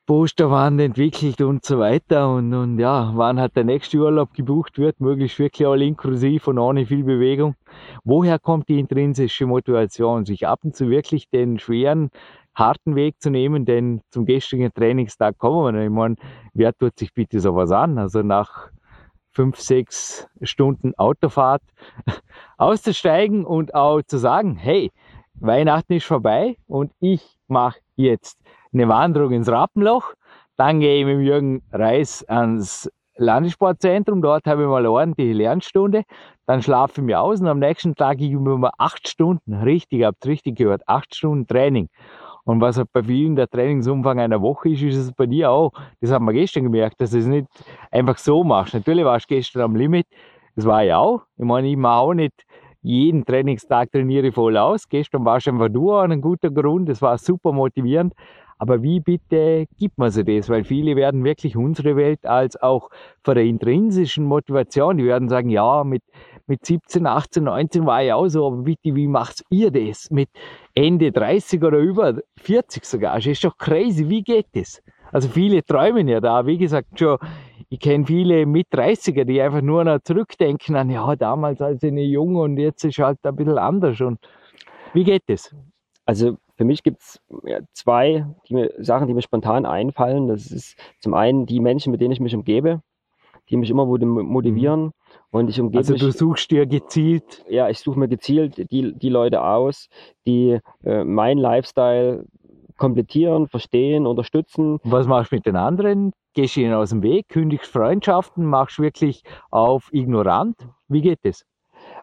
Posterwand entwickelt und so weiter. Und, und ja, wann hat der nächste Urlaub gebucht wird, möglichst wirklich all inklusiv und ohne viel Bewegung. Woher kommt die intrinsische Motivation, sich ab und zu wirklich den schweren, harten Weg zu nehmen, denn zum gestrigen Trainingstag kommen wir nicht. Ich meine, wer tut sich bitte sowas an? Also nach fünf, sechs Stunden Autofahrt auszusteigen und auch zu sagen, hey, Weihnachten ist vorbei und ich mache jetzt eine Wanderung ins Rappenloch. Dann gehe ich mit Jürgen Reis ans Landessportzentrum. Dort habe ich mal eine ordentliche Lernstunde. Dann schlafe ich mir aus und am nächsten Tag gebe ich mir mal acht Stunden, richtig, habt richtig gehört, acht Stunden Training. Und was halt bei vielen der Trainingsumfang einer Woche ist, ist es bei dir auch. Das haben wir gestern gemerkt, dass du es nicht einfach so machst. Natürlich warst du gestern am Limit. Das war ich auch. Ich meine, ich mache auch nicht jeden Trainingstag trainiere ich voll aus. Gestern war es einfach nur an einem guten Grund. Das war super motivierend. Aber wie bitte gibt man sich das? Weil viele werden wirklich unsere Welt als auch von der intrinsischen Motivation, die werden sagen, ja, mit, mit 17, 18, 19 war ich auch so, aber bitte, wie macht ihr das? Mit Ende 30 oder über 40 sogar. Das ist doch crazy. Wie geht das? Also viele träumen ja da. Wie gesagt, schon ich kenne viele mit 30er, die einfach nur noch zurückdenken an, ja, damals als ich jung und jetzt ist halt ein bisschen anders. Und wie geht das? Also für mich gibt es zwei die mir, Sachen, die mir spontan einfallen. Das ist zum einen die Menschen, mit denen ich mich umgebe, die mich immer motivieren. Mhm. Und ich umgebe also du suchst dir gezielt? Ja, ich suche mir gezielt die, die Leute aus, die äh, meinen Lifestyle komplettieren, verstehen, unterstützen. Was machst du mit den anderen? Gehst du ihnen aus dem Weg, kündigst Freundschaften, machst wirklich auf ignorant? Wie geht das?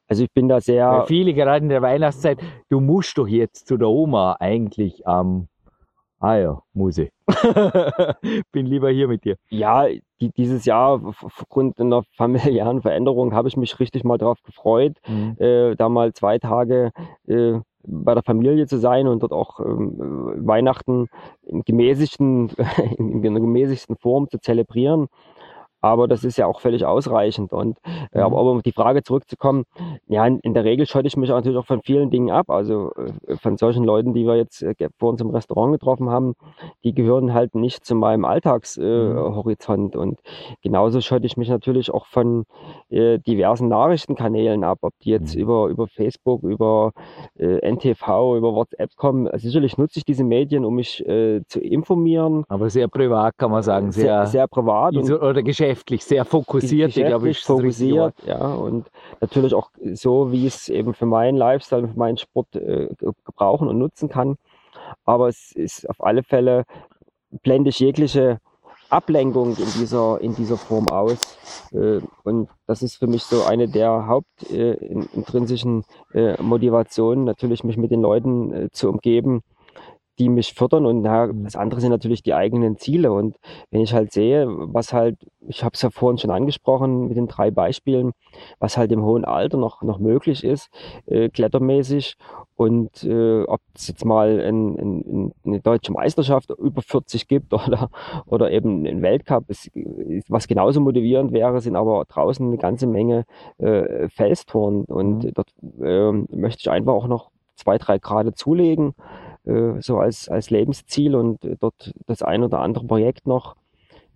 Also ich bin da sehr. Weil viele gerade in der Weihnachtszeit, du musst doch jetzt zu der Oma eigentlich am. Ähm, ah ja, muss ich. bin lieber hier mit dir. Ja, dieses Jahr aufgrund einer familiären Veränderung habe ich mich richtig mal darauf gefreut, mhm. äh, da mal zwei Tage äh, bei der Familie zu sein und dort auch ähm, Weihnachten in, gemäßigten, in einer gemäßigten Form zu zelebrieren. Aber das ist ja auch völlig ausreichend. Und äh, aber, mhm. um auf die Frage zurückzukommen, ja, in, in, der Regel schotte ich mich natürlich auch von vielen Dingen ab. Also äh, von solchen Leuten, die wir jetzt äh, vor uns im Restaurant getroffen haben, die gehören halt nicht zu meinem Alltagshorizont. Äh, mhm. Und genauso schotte ich mich natürlich auch von äh, diversen Nachrichtenkanälen ab, ob die jetzt mhm. über, über Facebook, über äh, NTV, über WhatsApp kommen. Sicherlich nutze ich diese Medien, um mich zu informieren. Aber sehr privat kann man sagen. Sehr, sehr, sehr privat. Oder Geschäft geschäftlich, sehr fokussiert, glaube ich. Fokussiert, ja. Und natürlich auch so, wie es eben für meinen Lifestyle, für meinen Sport äh, gebrauchen und nutzen kann. Aber es ist auf alle Fälle, blende ich jegliche Ablenkung in dieser, in dieser Form aus. Äh, und das ist für mich so eine der hauptintrinsischen äh, Motivationen, natürlich mich mit den Leuten äh, zu umgeben, die mich fördern und mhm. das andere sind natürlich die eigenen Ziele und wenn ich halt sehe, was halt, ich habe es ja vorhin schon angesprochen mit den drei Beispielen, was halt im hohen Alter noch, noch möglich ist, äh, klettermäßig und äh, ob es jetzt mal ein, ein, eine deutsche Meisterschaft über 40 gibt oder, oder eben ein Weltcup, ist, was genauso motivierend wäre, sind aber draußen eine ganze Menge äh, Felstouren und mhm. dort äh, möchte ich einfach auch noch zwei, drei Grade zulegen äh, so als, als Lebensziel und äh, dort das ein oder andere Projekt noch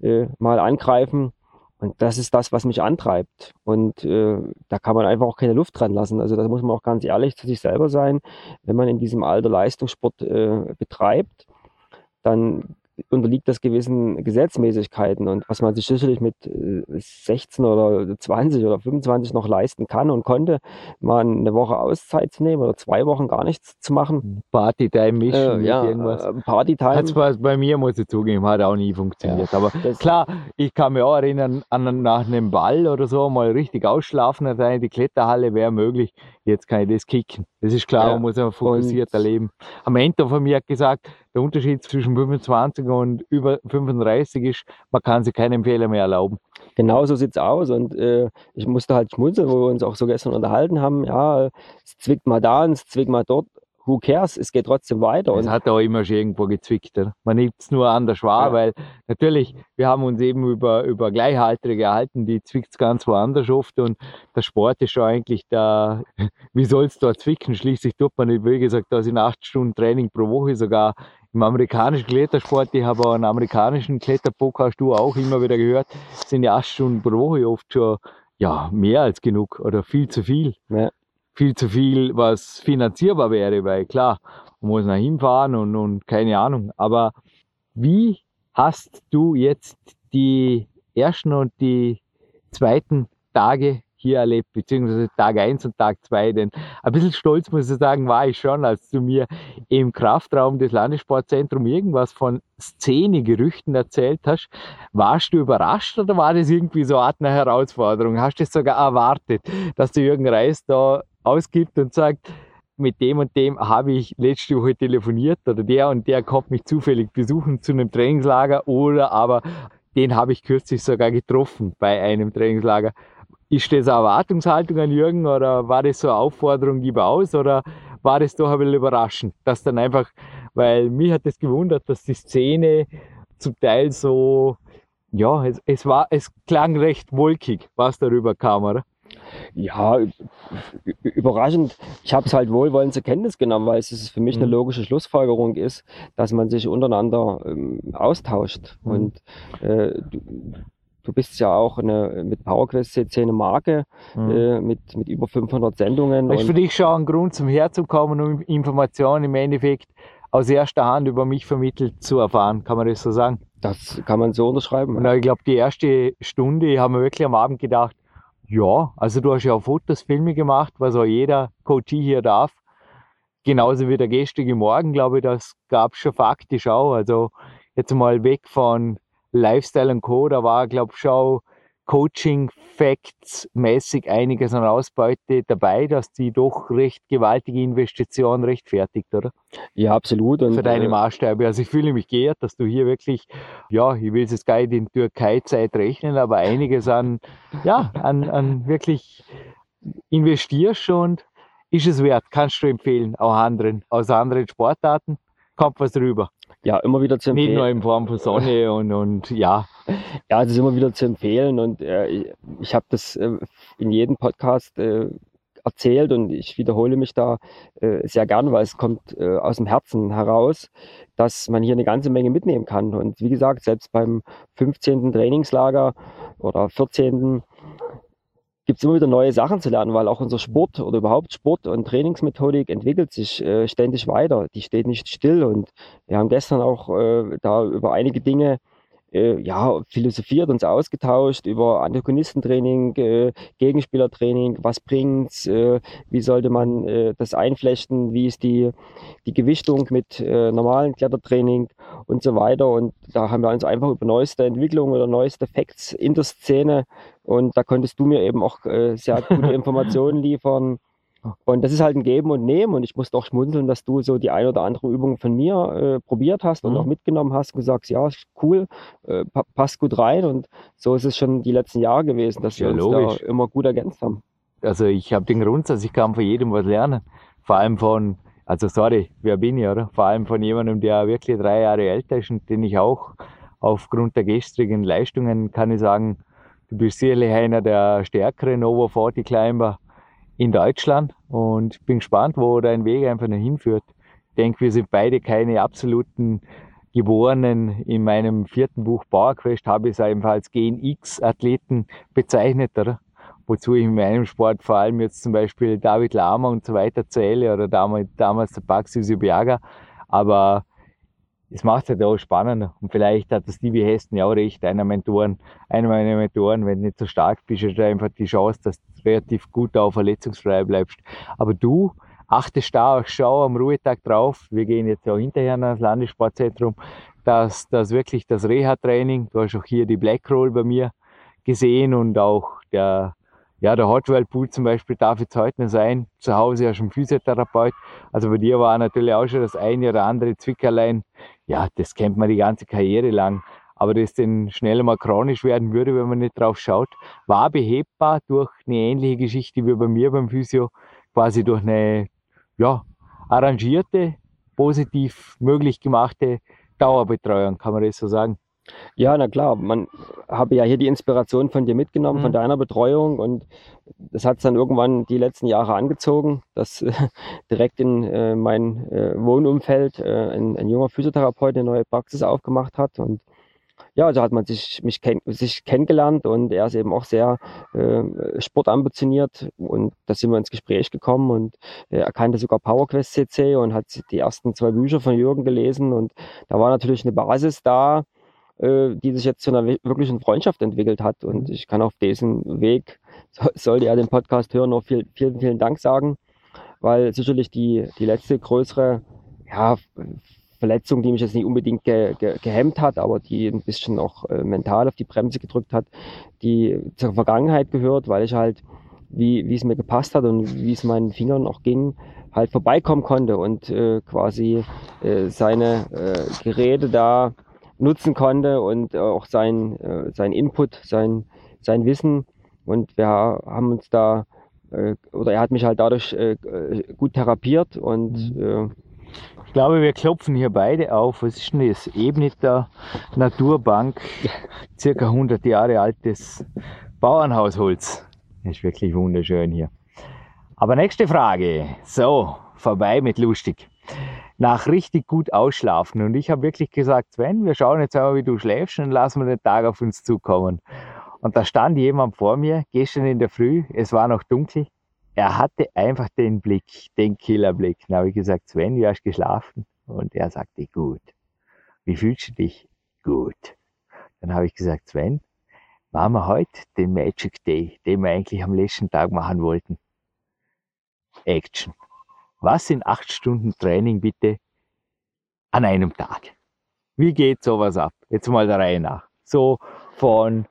äh, mal angreifen. Und das ist das, was mich antreibt. Und äh, da kann man einfach auch keine Luft dran lassen. Also da muss man auch ganz ehrlich zu sich selber sein. Wenn man in diesem Alter Leistungssport äh, betreibt, dann unterliegt das gewissen Gesetzmäßigkeiten und was man sich sicherlich mit 16 äh, oder 20 oder 25 noch leisten kann und konnte, mal eine Woche Auszeit zu nehmen oder zwei Wochen gar nichts zu machen. Partytime mischen äh, ja, irgendwas. Äh, Partytime. Hat zwar bei mir, muss ich zugeben, hat auch nie funktioniert. Ja, aber klar, ich kann mich auch erinnern, an, nach einem Ball oder so mal richtig ausschlafen, in die Kletterhalle wäre möglich. Jetzt kann ich das kicken. Das ist klar, ja. man muss einfach fokussiert erleben. Am Ende von mir hat gesagt, der Unterschied zwischen 25 und über 35 ist, man kann sich keinen Fehler mehr erlauben. Genau so sieht es aus und äh, ich musste halt schmunzeln, wo wir uns auch so gestern unterhalten haben. Ja, es zwickt mal da und es zwickt mal dort who cares, es geht trotzdem weiter. Es hat auch immer schon irgendwo gezwickt. Oder? Man nimmt es nur an der Schwar, ja. weil natürlich, wir haben uns eben über, über Gleichaltrige gehalten, die zwickt es ganz woanders oft und der Sport ist schon eigentlich da, wie soll es da zwicken? Schließlich tut man nicht, wie gesagt, da sind acht Stunden Training pro Woche sogar im amerikanischen Klettersport, ich habe auch einen amerikanischen Kletterpodcast du auch immer wieder gehört, sind ja acht Stunden pro Woche oft schon ja, mehr als genug oder viel zu viel. Ja viel zu viel, was finanzierbar wäre, weil klar, man muss nach hinfahren und, und keine Ahnung. Aber wie hast du jetzt die ersten und die zweiten Tage hier erlebt, beziehungsweise Tag 1 und Tag 2. Denn ein bisschen stolz, muss ich sagen, war ich schon, als du mir im Kraftraum des Landessportzentrums irgendwas von Szene-Gerüchten erzählt hast. Warst du überrascht oder war das irgendwie so eine Art einer Herausforderung? Hast du es sogar erwartet, dass der Jürgen Reis da ausgibt und sagt, mit dem und dem habe ich letzte Woche telefoniert oder der und der kommt mich zufällig besuchen zu einem Trainingslager oder aber den habe ich kürzlich sogar getroffen bei einem Trainingslager. Ist das eine Erwartungshaltung an Jürgen oder war das so eine Aufforderung, gib aus oder war das doch ein bisschen überraschend, dass dann einfach, weil mich hat das gewundert, dass die Szene zum Teil so, ja, es, es war, es klang recht wolkig, was darüber kam, oder? Ja, überraschend. Ich habe es halt wohlwollend zur Kenntnis genommen, weil es für mich eine mhm. logische Schlussfolgerung ist, dass man sich untereinander ähm, austauscht. Mhm. Und äh, du, bist ja auch eine, mit PowerQuest CC eine Marke mhm. äh, mit, mit über 500 Sendungen. Das ist für dich schon ein Grund zum Herzukommen, um Informationen im Endeffekt aus erster Hand über mich vermittelt zu erfahren, kann man das so sagen? Das kann man so unterschreiben. Und ich glaube, die erste Stunde haben wir wirklich am Abend gedacht, ja, also du hast ja auch Fotos, Filme gemacht, was auch jeder Coachie hier darf. Genauso wie der gestrige Morgen, glaube ich, das gab es schon faktisch auch. Also jetzt mal weg von Lifestyle und Co., da war, glaube ich, schon Coaching-Facts-mäßig einiges an Ausbeute dabei, dass die doch recht gewaltige Investition rechtfertigt, oder? Ja, absolut. Und, Für deine äh, Maßstäbe. Also ich fühle mich geehrt, dass du hier wirklich, ja, ich will es jetzt gar nicht in Türkei-Zeit rechnen, aber einiges an, ja, an, an wirklich investierst und ist es wert, kannst du empfehlen, auch anderen, aus anderen Sportarten, kommt was rüber ja, immer wieder zu empfehlen. Nicht nur in Form von Sonne und, und ja. Ja, es ist immer wieder zu empfehlen und äh, ich, ich habe das äh, in jedem Podcast äh, erzählt und ich wiederhole mich da äh, sehr gern, weil es kommt äh, aus dem Herzen heraus, dass man hier eine ganze Menge mitnehmen kann. Und wie gesagt, selbst beim 15. Trainingslager oder 14 gibt es immer wieder neue Sachen zu lernen, weil auch unser Sport oder überhaupt Sport und Trainingsmethodik entwickelt sich äh, ständig weiter. Die steht nicht still und wir haben gestern auch äh, da über einige Dinge äh, ja, philosophiert, uns ausgetauscht über Antagonistentraining, äh, Gegenspielertraining, was bringt's, äh, wie sollte man äh, das einflechten, wie ist die, die Gewichtung mit äh, normalen Klettertraining und so weiter. Und da haben wir uns einfach über neueste Entwicklungen oder neueste Facts in der Szene. Und da konntest du mir eben auch äh, sehr gute Informationen liefern und das ist halt ein Geben und Nehmen. Und ich muss doch schmunzeln, dass du so die ein oder andere Übung von mir äh, probiert hast und mhm. auch mitgenommen hast und gesagt, ja, cool, äh, passt gut rein. Und so ist es schon die letzten Jahre gewesen, dass ja, wir uns logisch. da immer gut ergänzt haben. Also ich habe den Grundsatz, ich kann von jedem was lernen. Vor allem von, also sorry, wer bin ich, oder? Vor allem von jemandem, der wirklich drei Jahre älter ist und den ich auch aufgrund der gestrigen Leistungen kann ich sagen, du bist sicherlich einer der stärkeren Over 40 Climber in Deutschland und bin gespannt, wo dein Weg einfach noch hinführt. Ich denke, wir sind beide keine absoluten Geborenen. In meinem vierten Buch PowerQuest habe ich es einfach als Gen X-Athleten bezeichnet, oder? Wozu ich in meinem Sport vor allem jetzt zum Beispiel David Lama und so weiter zähle oder damals, damals der Baxi Subiaga. Aber es macht es halt auch spannender. Und vielleicht hat das Stevie Hesten ja auch recht, einer Mentoren, einer meiner Mentoren, wenn du nicht so stark bist, hast du einfach die Chance, dass du relativ gut auch verletzungsfrei bleibst. Aber du achtest da auch schau am Ruhetag drauf. Wir gehen jetzt auch hinterher das Landessportzentrum, dass, dass wirklich das Reha-Training, du hast auch hier die Black Roll bei mir gesehen und auch der ja, der Hotwell Pool zum Beispiel darf jetzt heute nicht sein. Zu Hause ja schon Physiotherapeut. Also bei dir war natürlich auch schon das eine oder andere Zwickerlein. Ja, das kennt man die ganze Karriere lang. Aber das dann schnell mal chronisch werden würde, wenn man nicht drauf schaut, war behebbar durch eine ähnliche Geschichte wie bei mir beim Physio. Quasi durch eine, ja, arrangierte, positiv möglich gemachte Dauerbetreuung, kann man das so sagen. Ja, na klar, man habe ja hier die Inspiration von dir mitgenommen, mhm. von deiner Betreuung und das hat es dann irgendwann die letzten Jahre angezogen, dass äh, direkt in äh, mein äh, Wohnumfeld äh, ein, ein, junger Physiotherapeut eine neue Praxis aufgemacht hat und ja, also hat man sich, mich kenn sich kennengelernt und er ist eben auch sehr äh, sportambitioniert und da sind wir ins Gespräch gekommen und er kannte sogar PowerQuest CC und hat die ersten zwei Bücher von Jürgen gelesen und da war natürlich eine Basis da, äh, die sich jetzt zu einer wirklichen Freundschaft entwickelt hat. Und mhm. ich kann auf diesem Weg sollte er den Podcast hören, noch viel, vielen, vielen Dank sagen, weil sicherlich die, die letzte größere ja, Verletzung, die mich jetzt nicht unbedingt ge, ge, gehemmt hat, aber die ein bisschen auch äh, mental auf die Bremse gedrückt hat, die zur Vergangenheit gehört, weil ich halt, wie, wie es mir gepasst hat und wie es meinen Fingern auch ging, halt vorbeikommen konnte und äh, quasi äh, seine äh, Geräte da nutzen konnte und auch sein, äh, sein Input, sein, sein Wissen. Und wir haben uns da, äh, oder er hat mich halt dadurch äh, gut therapiert und mhm. ich glaube, wir klopfen hier beide auf. Was ist denn das? Ebneter Naturbank, circa 100 Jahre altes Bauernhausholz. Das ist wirklich wunderschön hier. Aber nächste Frage. So, vorbei mit lustig. Nach richtig gut ausschlafen. Und ich habe wirklich gesagt, Sven, wir schauen jetzt einmal, wie du schläfst und lassen wir den Tag auf uns zukommen. Und da stand jemand vor mir, gestern in der Früh, es war noch dunkel. Er hatte einfach den Blick, den Killerblick. Dann habe ich gesagt, Sven, wie hast du geschlafen? Und er sagte, gut. Wie fühlst du dich? Gut. Dann habe ich gesagt, Sven, machen wir heute den Magic Day, den wir eigentlich am letzten Tag machen wollten. Action. Was sind acht Stunden Training bitte an einem Tag? Wie geht sowas ab? Jetzt mal der Reihe nach. So von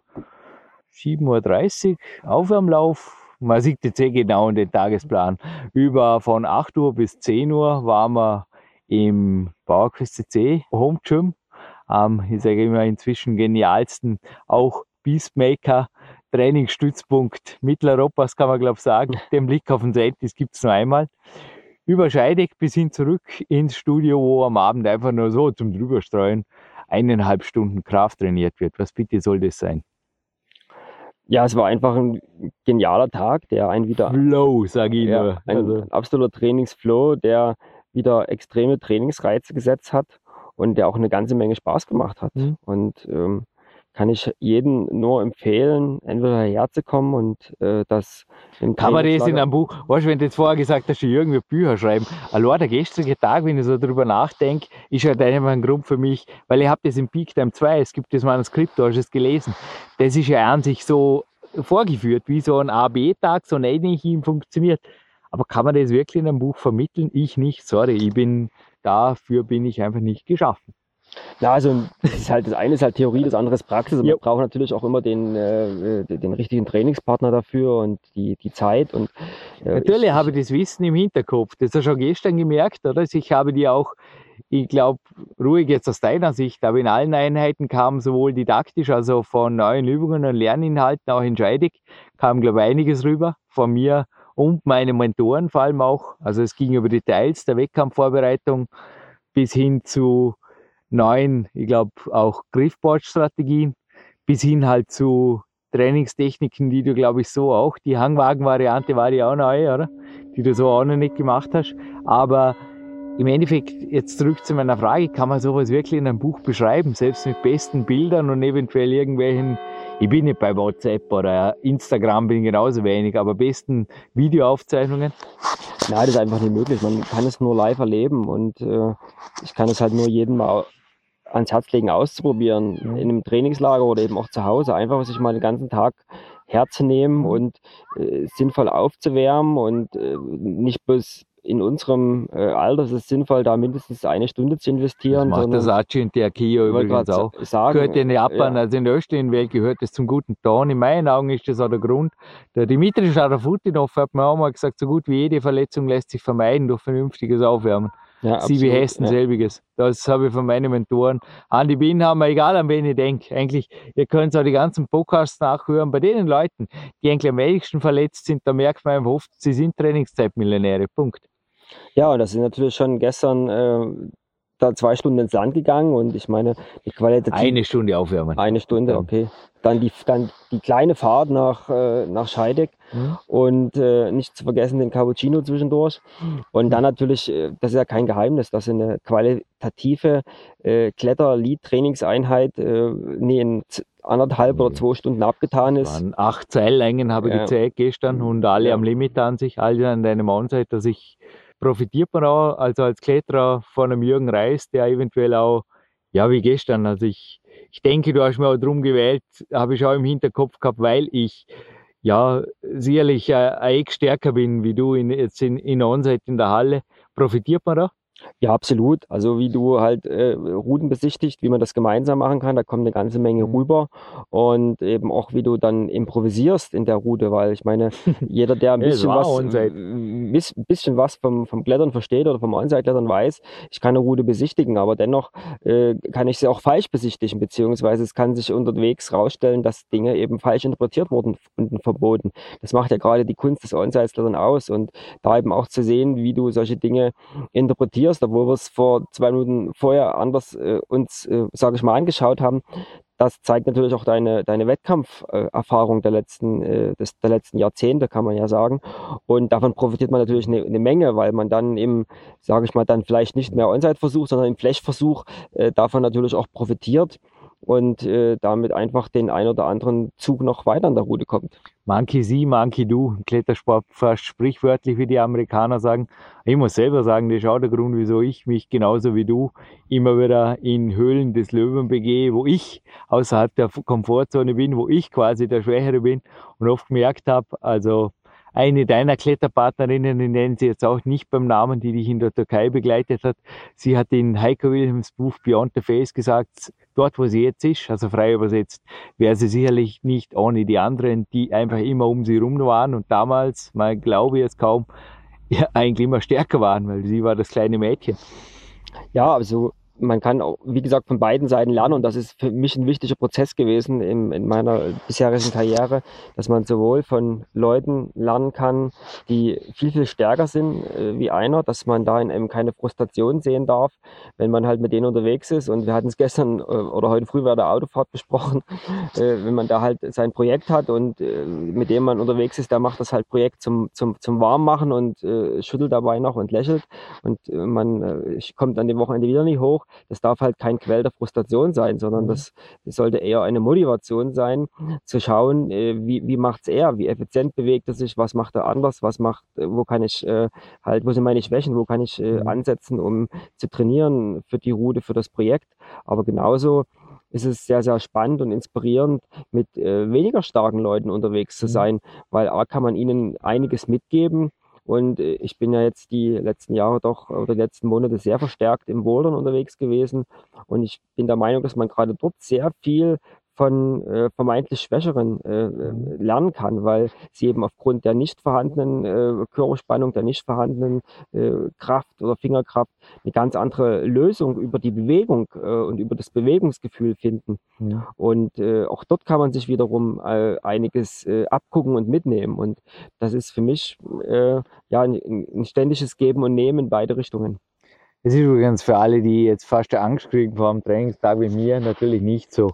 7.30 Uhr Aufwärmlauf, man sieht jetzt eh genau in den Tagesplan, über von 8 Uhr bis 10 Uhr waren wir im Bauerquest CC Home Gym, ähm, ich sage immer inzwischen genialsten, auch Beastmaker Trainingsstützpunkt Mitteleuropas, kann man glaube ich sagen. Den Blick auf den Sentis gibt es nur einmal. Über Scheideck bis hin zurück ins Studio, wo am Abend einfach nur so zum Drüberstreuen eineinhalb Stunden Kraft trainiert wird. Was bitte soll das sein? Ja, es war einfach ein genialer Tag, der einen wieder. Flow, sage ich nur. Ein also. absoluter Trainingsflow, der wieder extreme Trainingsreize gesetzt hat und der auch eine ganze Menge Spaß gemacht hat. Mhm. Und ähm, kann ich jedem nur empfehlen, entweder herzukommen und äh, das im Kann man das in einem Buch, weißt du, wenn du jetzt vorher gesagt hast, du irgendwie Bücher schreiben, allein der gestrige Tag, wenn ich so drüber nachdenke, ist halt einfach ein Grund für mich, weil ich habe das im Peak Time 2, es gibt das Manuskript, du hast es gelesen, das ist ja an sich so vorgeführt, wie so ein A-B-Tag, so ähnlich ihm funktioniert. Aber kann man das wirklich in einem Buch vermitteln? Ich nicht, sorry, ich bin, dafür bin ich einfach nicht geschaffen. Ja, also das, ist halt, das eine ist halt Theorie, das andere ist Praxis. Und man braucht natürlich auch immer den, äh, den richtigen Trainingspartner dafür und die, die Zeit. Und, äh, natürlich ich, habe ich das Wissen im Hinterkopf. Das hast du schon gestern gemerkt, oder? Also ich habe die auch, ich glaube, ruhig jetzt aus deiner Sicht, aber in allen Einheiten kam sowohl didaktisch, also von neuen Übungen und Lerninhalten, auch entscheidig, kam, glaube ich, einiges rüber von mir und meinen Mentoren vor allem auch. Also es ging über Details der Wettkampfvorbereitung bis hin zu neuen, ich glaube auch Griffboard-Strategien, bis hin halt zu Trainingstechniken, die du, glaube ich, so auch, die Hangwagen-Variante war ja auch neu, oder? Die du so auch noch nicht gemacht hast. Aber im Endeffekt, jetzt zurück zu meiner Frage, kann man sowas wirklich in einem Buch beschreiben, selbst mit besten Bildern und eventuell irgendwelchen, ich bin nicht bei WhatsApp oder Instagram, bin genauso wenig, aber besten Videoaufzeichnungen? Nein, das ist einfach nicht möglich. Man kann es nur live erleben und äh, ich kann es halt nur jedem mal ans Herz legen, auszuprobieren, mhm. in einem Trainingslager oder eben auch zu Hause, einfach sich mal den ganzen Tag herzunehmen und äh, sinnvoll aufzuwärmen und äh, nicht bloß in unserem äh, Alter ist es sinnvoll, da mindestens eine Stunde zu investieren. Das macht das Aci und der Kia übrigens auch. Sagen, gehört in Japan, ja. also in der östlichen Welt gehört das zum guten Ton. In meinen Augen ist das auch der Grund. Der Dimitri Scharafutinov hat mir auch mal gesagt, so gut wie jede Verletzung lässt sich vermeiden durch vernünftiges Aufwärmen. Ja, Sie wie Hessen ja. selbiges. Das habe ich von meinen Mentoren. An die Bienenhammer, egal an wen ich denke. Eigentlich, ihr könnt auch die ganzen Podcasts nachhören. Bei den Leuten, die eigentlich am wenigsten verletzt sind, da merkt man einfach oft, sie sind Trainingszeitmillionäre. Punkt. Ja, und das sind natürlich schon gestern äh, da zwei Stunden ins Land gegangen und ich meine, die Qualität. Eine Stunde aufwärmen. Eine Stunde, okay. Dann die, dann die kleine Fahrt nach, äh, nach Scheideck mhm. und äh, nicht zu vergessen den Cappuccino zwischendurch. Und dann natürlich, äh, das ist ja kein Geheimnis, dass eine qualitative äh, Kletter-Lead-Trainingseinheit äh, nee, in anderthalb oder zwei Stunden abgetan ist. Waren acht Zeillängen habe ich ja. gezählt gestern und alle ja. am Limit an sich, alle an deinem Onside, dass ich profitiert man auch, also als Kletterer von einem Jürgen Reis, der eventuell auch, ja, wie gestern, also ich, ich denke, du hast mir auch drum gewählt, habe ich auch im Hinterkopf gehabt, weil ich ja sicherlich ein Eck stärker bin wie du in, jetzt in, in Onsite in der Halle. Profitiert man da? Ja, absolut. Also wie du halt äh, Routen besichtigt, wie man das gemeinsam machen kann, da kommt eine ganze Menge mhm. rüber. Und eben auch, wie du dann improvisierst in der Route, weil ich meine, jeder, der ein bisschen was, wiss, bisschen was vom, vom Klettern versteht oder vom Onside-Klettern weiß, ich kann eine Route besichtigen, aber dennoch äh, kann ich sie auch falsch besichtigen, beziehungsweise es kann sich unterwegs rausstellen, dass Dinge eben falsch interpretiert wurden und verboten. Das macht ja gerade die Kunst des Onside-Klettern aus und da eben auch zu sehen, wie du solche Dinge interpretierst, interpretierst, obwohl wir es vor zwei Minuten vorher anders äh, uns, äh, sage ich mal, angeschaut haben, das zeigt natürlich auch deine, deine Wettkampferfahrung der letzten, äh, des, der letzten Jahrzehnte, kann man ja sagen. Und davon profitiert man natürlich eine, eine Menge, weil man dann im, sage ich mal, dann vielleicht nicht mehr Onside-Versuch, sondern im Flash-Versuch äh, davon natürlich auch profitiert und äh, damit einfach den ein oder anderen Zug noch weiter an der Route kommt. Monkey sie, Monkey du. Klettersport fast sprichwörtlich, wie die Amerikaner sagen. Ich muss selber sagen, das ist auch der Grund, wieso ich mich genauso wie du immer wieder in Höhlen des Löwen begehe, wo ich außerhalb der Komfortzone bin, wo ich quasi der Schwächere bin und oft gemerkt habe, also eine deiner Kletterpartnerinnen, ich nenne sie jetzt auch nicht beim Namen, die dich in der Türkei begleitet hat, sie hat in Heiko Wilhelms Buch Beyond the Face gesagt, dort wo sie jetzt ist, also frei übersetzt, wäre sie sicherlich nicht ohne die anderen, die einfach immer um sie rum waren und damals, man glaube jetzt kaum, ja, eigentlich immer stärker waren, weil sie war das kleine Mädchen. Ja, also man kann auch, wie gesagt, von beiden Seiten lernen und das ist für mich ein wichtiger Prozess gewesen in, in meiner bisherigen Karriere, dass man sowohl von Leuten lernen kann, die viel, viel stärker sind äh, wie einer, dass man da eben keine Frustration sehen darf, wenn man halt mit denen unterwegs ist. Und wir hatten es gestern äh, oder heute früh bei der Autofahrt besprochen, äh, wenn man da halt sein Projekt hat und äh, mit dem man unterwegs ist, der macht das halt Projekt zum, zum, zum Warmmachen und äh, schüttelt dabei noch und lächelt. Und äh, man kommt an dem Wochenende wieder nicht hoch das darf halt kein Quell der Frustration sein, sondern mhm. das, das, sollte eher eine Motivation sein, zu schauen, äh, wie, wie macht's er, wie effizient bewegt er sich, was macht er anders, was macht, äh, wo kann ich äh, halt, wo sind meine Schwächen, wo kann ich äh, mhm. ansetzen, um zu trainieren für die Route, für das Projekt. Aber genauso ist es sehr, sehr spannend und inspirierend, mit äh, weniger starken Leuten unterwegs zu mhm. sein, weil A kann man ihnen einiges mitgeben, und äh, ich bin ja jetzt die letzten Jahre doch oder die letzten Monate sehr verstärkt im Bouldern unterwegs gewesen. Und ich bin der Meinung, dass man gerade dort sehr viel von äh, vermeintlich Schwächeren äh, äh, lernen kann, weil sie eben aufgrund der nicht vorhandenen äh, Körperspannung, der nicht vorhandenen äh, Kraft oder Fingerkraft eine ganz andere Lösung über die Bewegung äh, und über das Bewegungsgefühl finden. Ja. Und auch dort kann man sich wiederum einiges abgucken und mitnehmen. Und das ist für mich ja ein, ein ständiges Geben und Nehmen in beide Richtungen. Es ist übrigens für alle, die jetzt fast Angst kriegen vor dem Trainingstag wie mir, natürlich nicht so.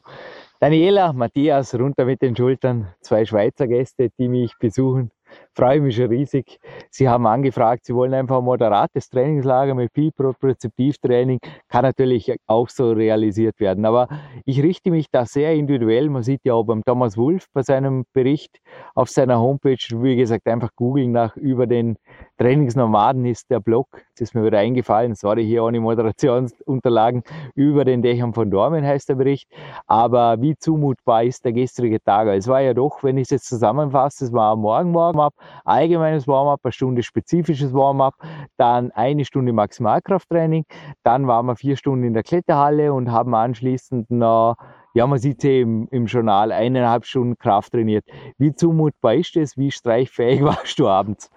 Daniela, Matthias, runter mit den Schultern, zwei Schweizer Gäste, die mich besuchen freue mich schon riesig. Sie haben angefragt, Sie wollen einfach ein moderates Trainingslager mit viel Propriozeptivtraining. Kann natürlich auch so realisiert werden. Aber ich richte mich da sehr individuell. Man sieht ja auch beim Thomas Wolf bei seinem Bericht auf seiner Homepage, wie gesagt, einfach googeln nach über den Trainingsnomaden ist der Blog. Das ist mir wieder eingefallen. Sorry, hier ohne Moderationsunterlagen. Über den Dächern von Dormen heißt der Bericht. Aber wie zumutbar ist der gestrige Tag? Es war ja doch, wenn ich es jetzt zusammenfasse, es war am Morgen, morgen Warm-up, allgemeines Warm-up, eine Stunde spezifisches Warm-up, dann eine Stunde Maximalkrafttraining, dann waren wir vier Stunden in der Kletterhalle und haben anschließend noch ja, man sieht sie im, im Journal, eineinhalb Stunden Kraft trainiert. Wie zumutbar ist das? Wie streichfähig warst du abends?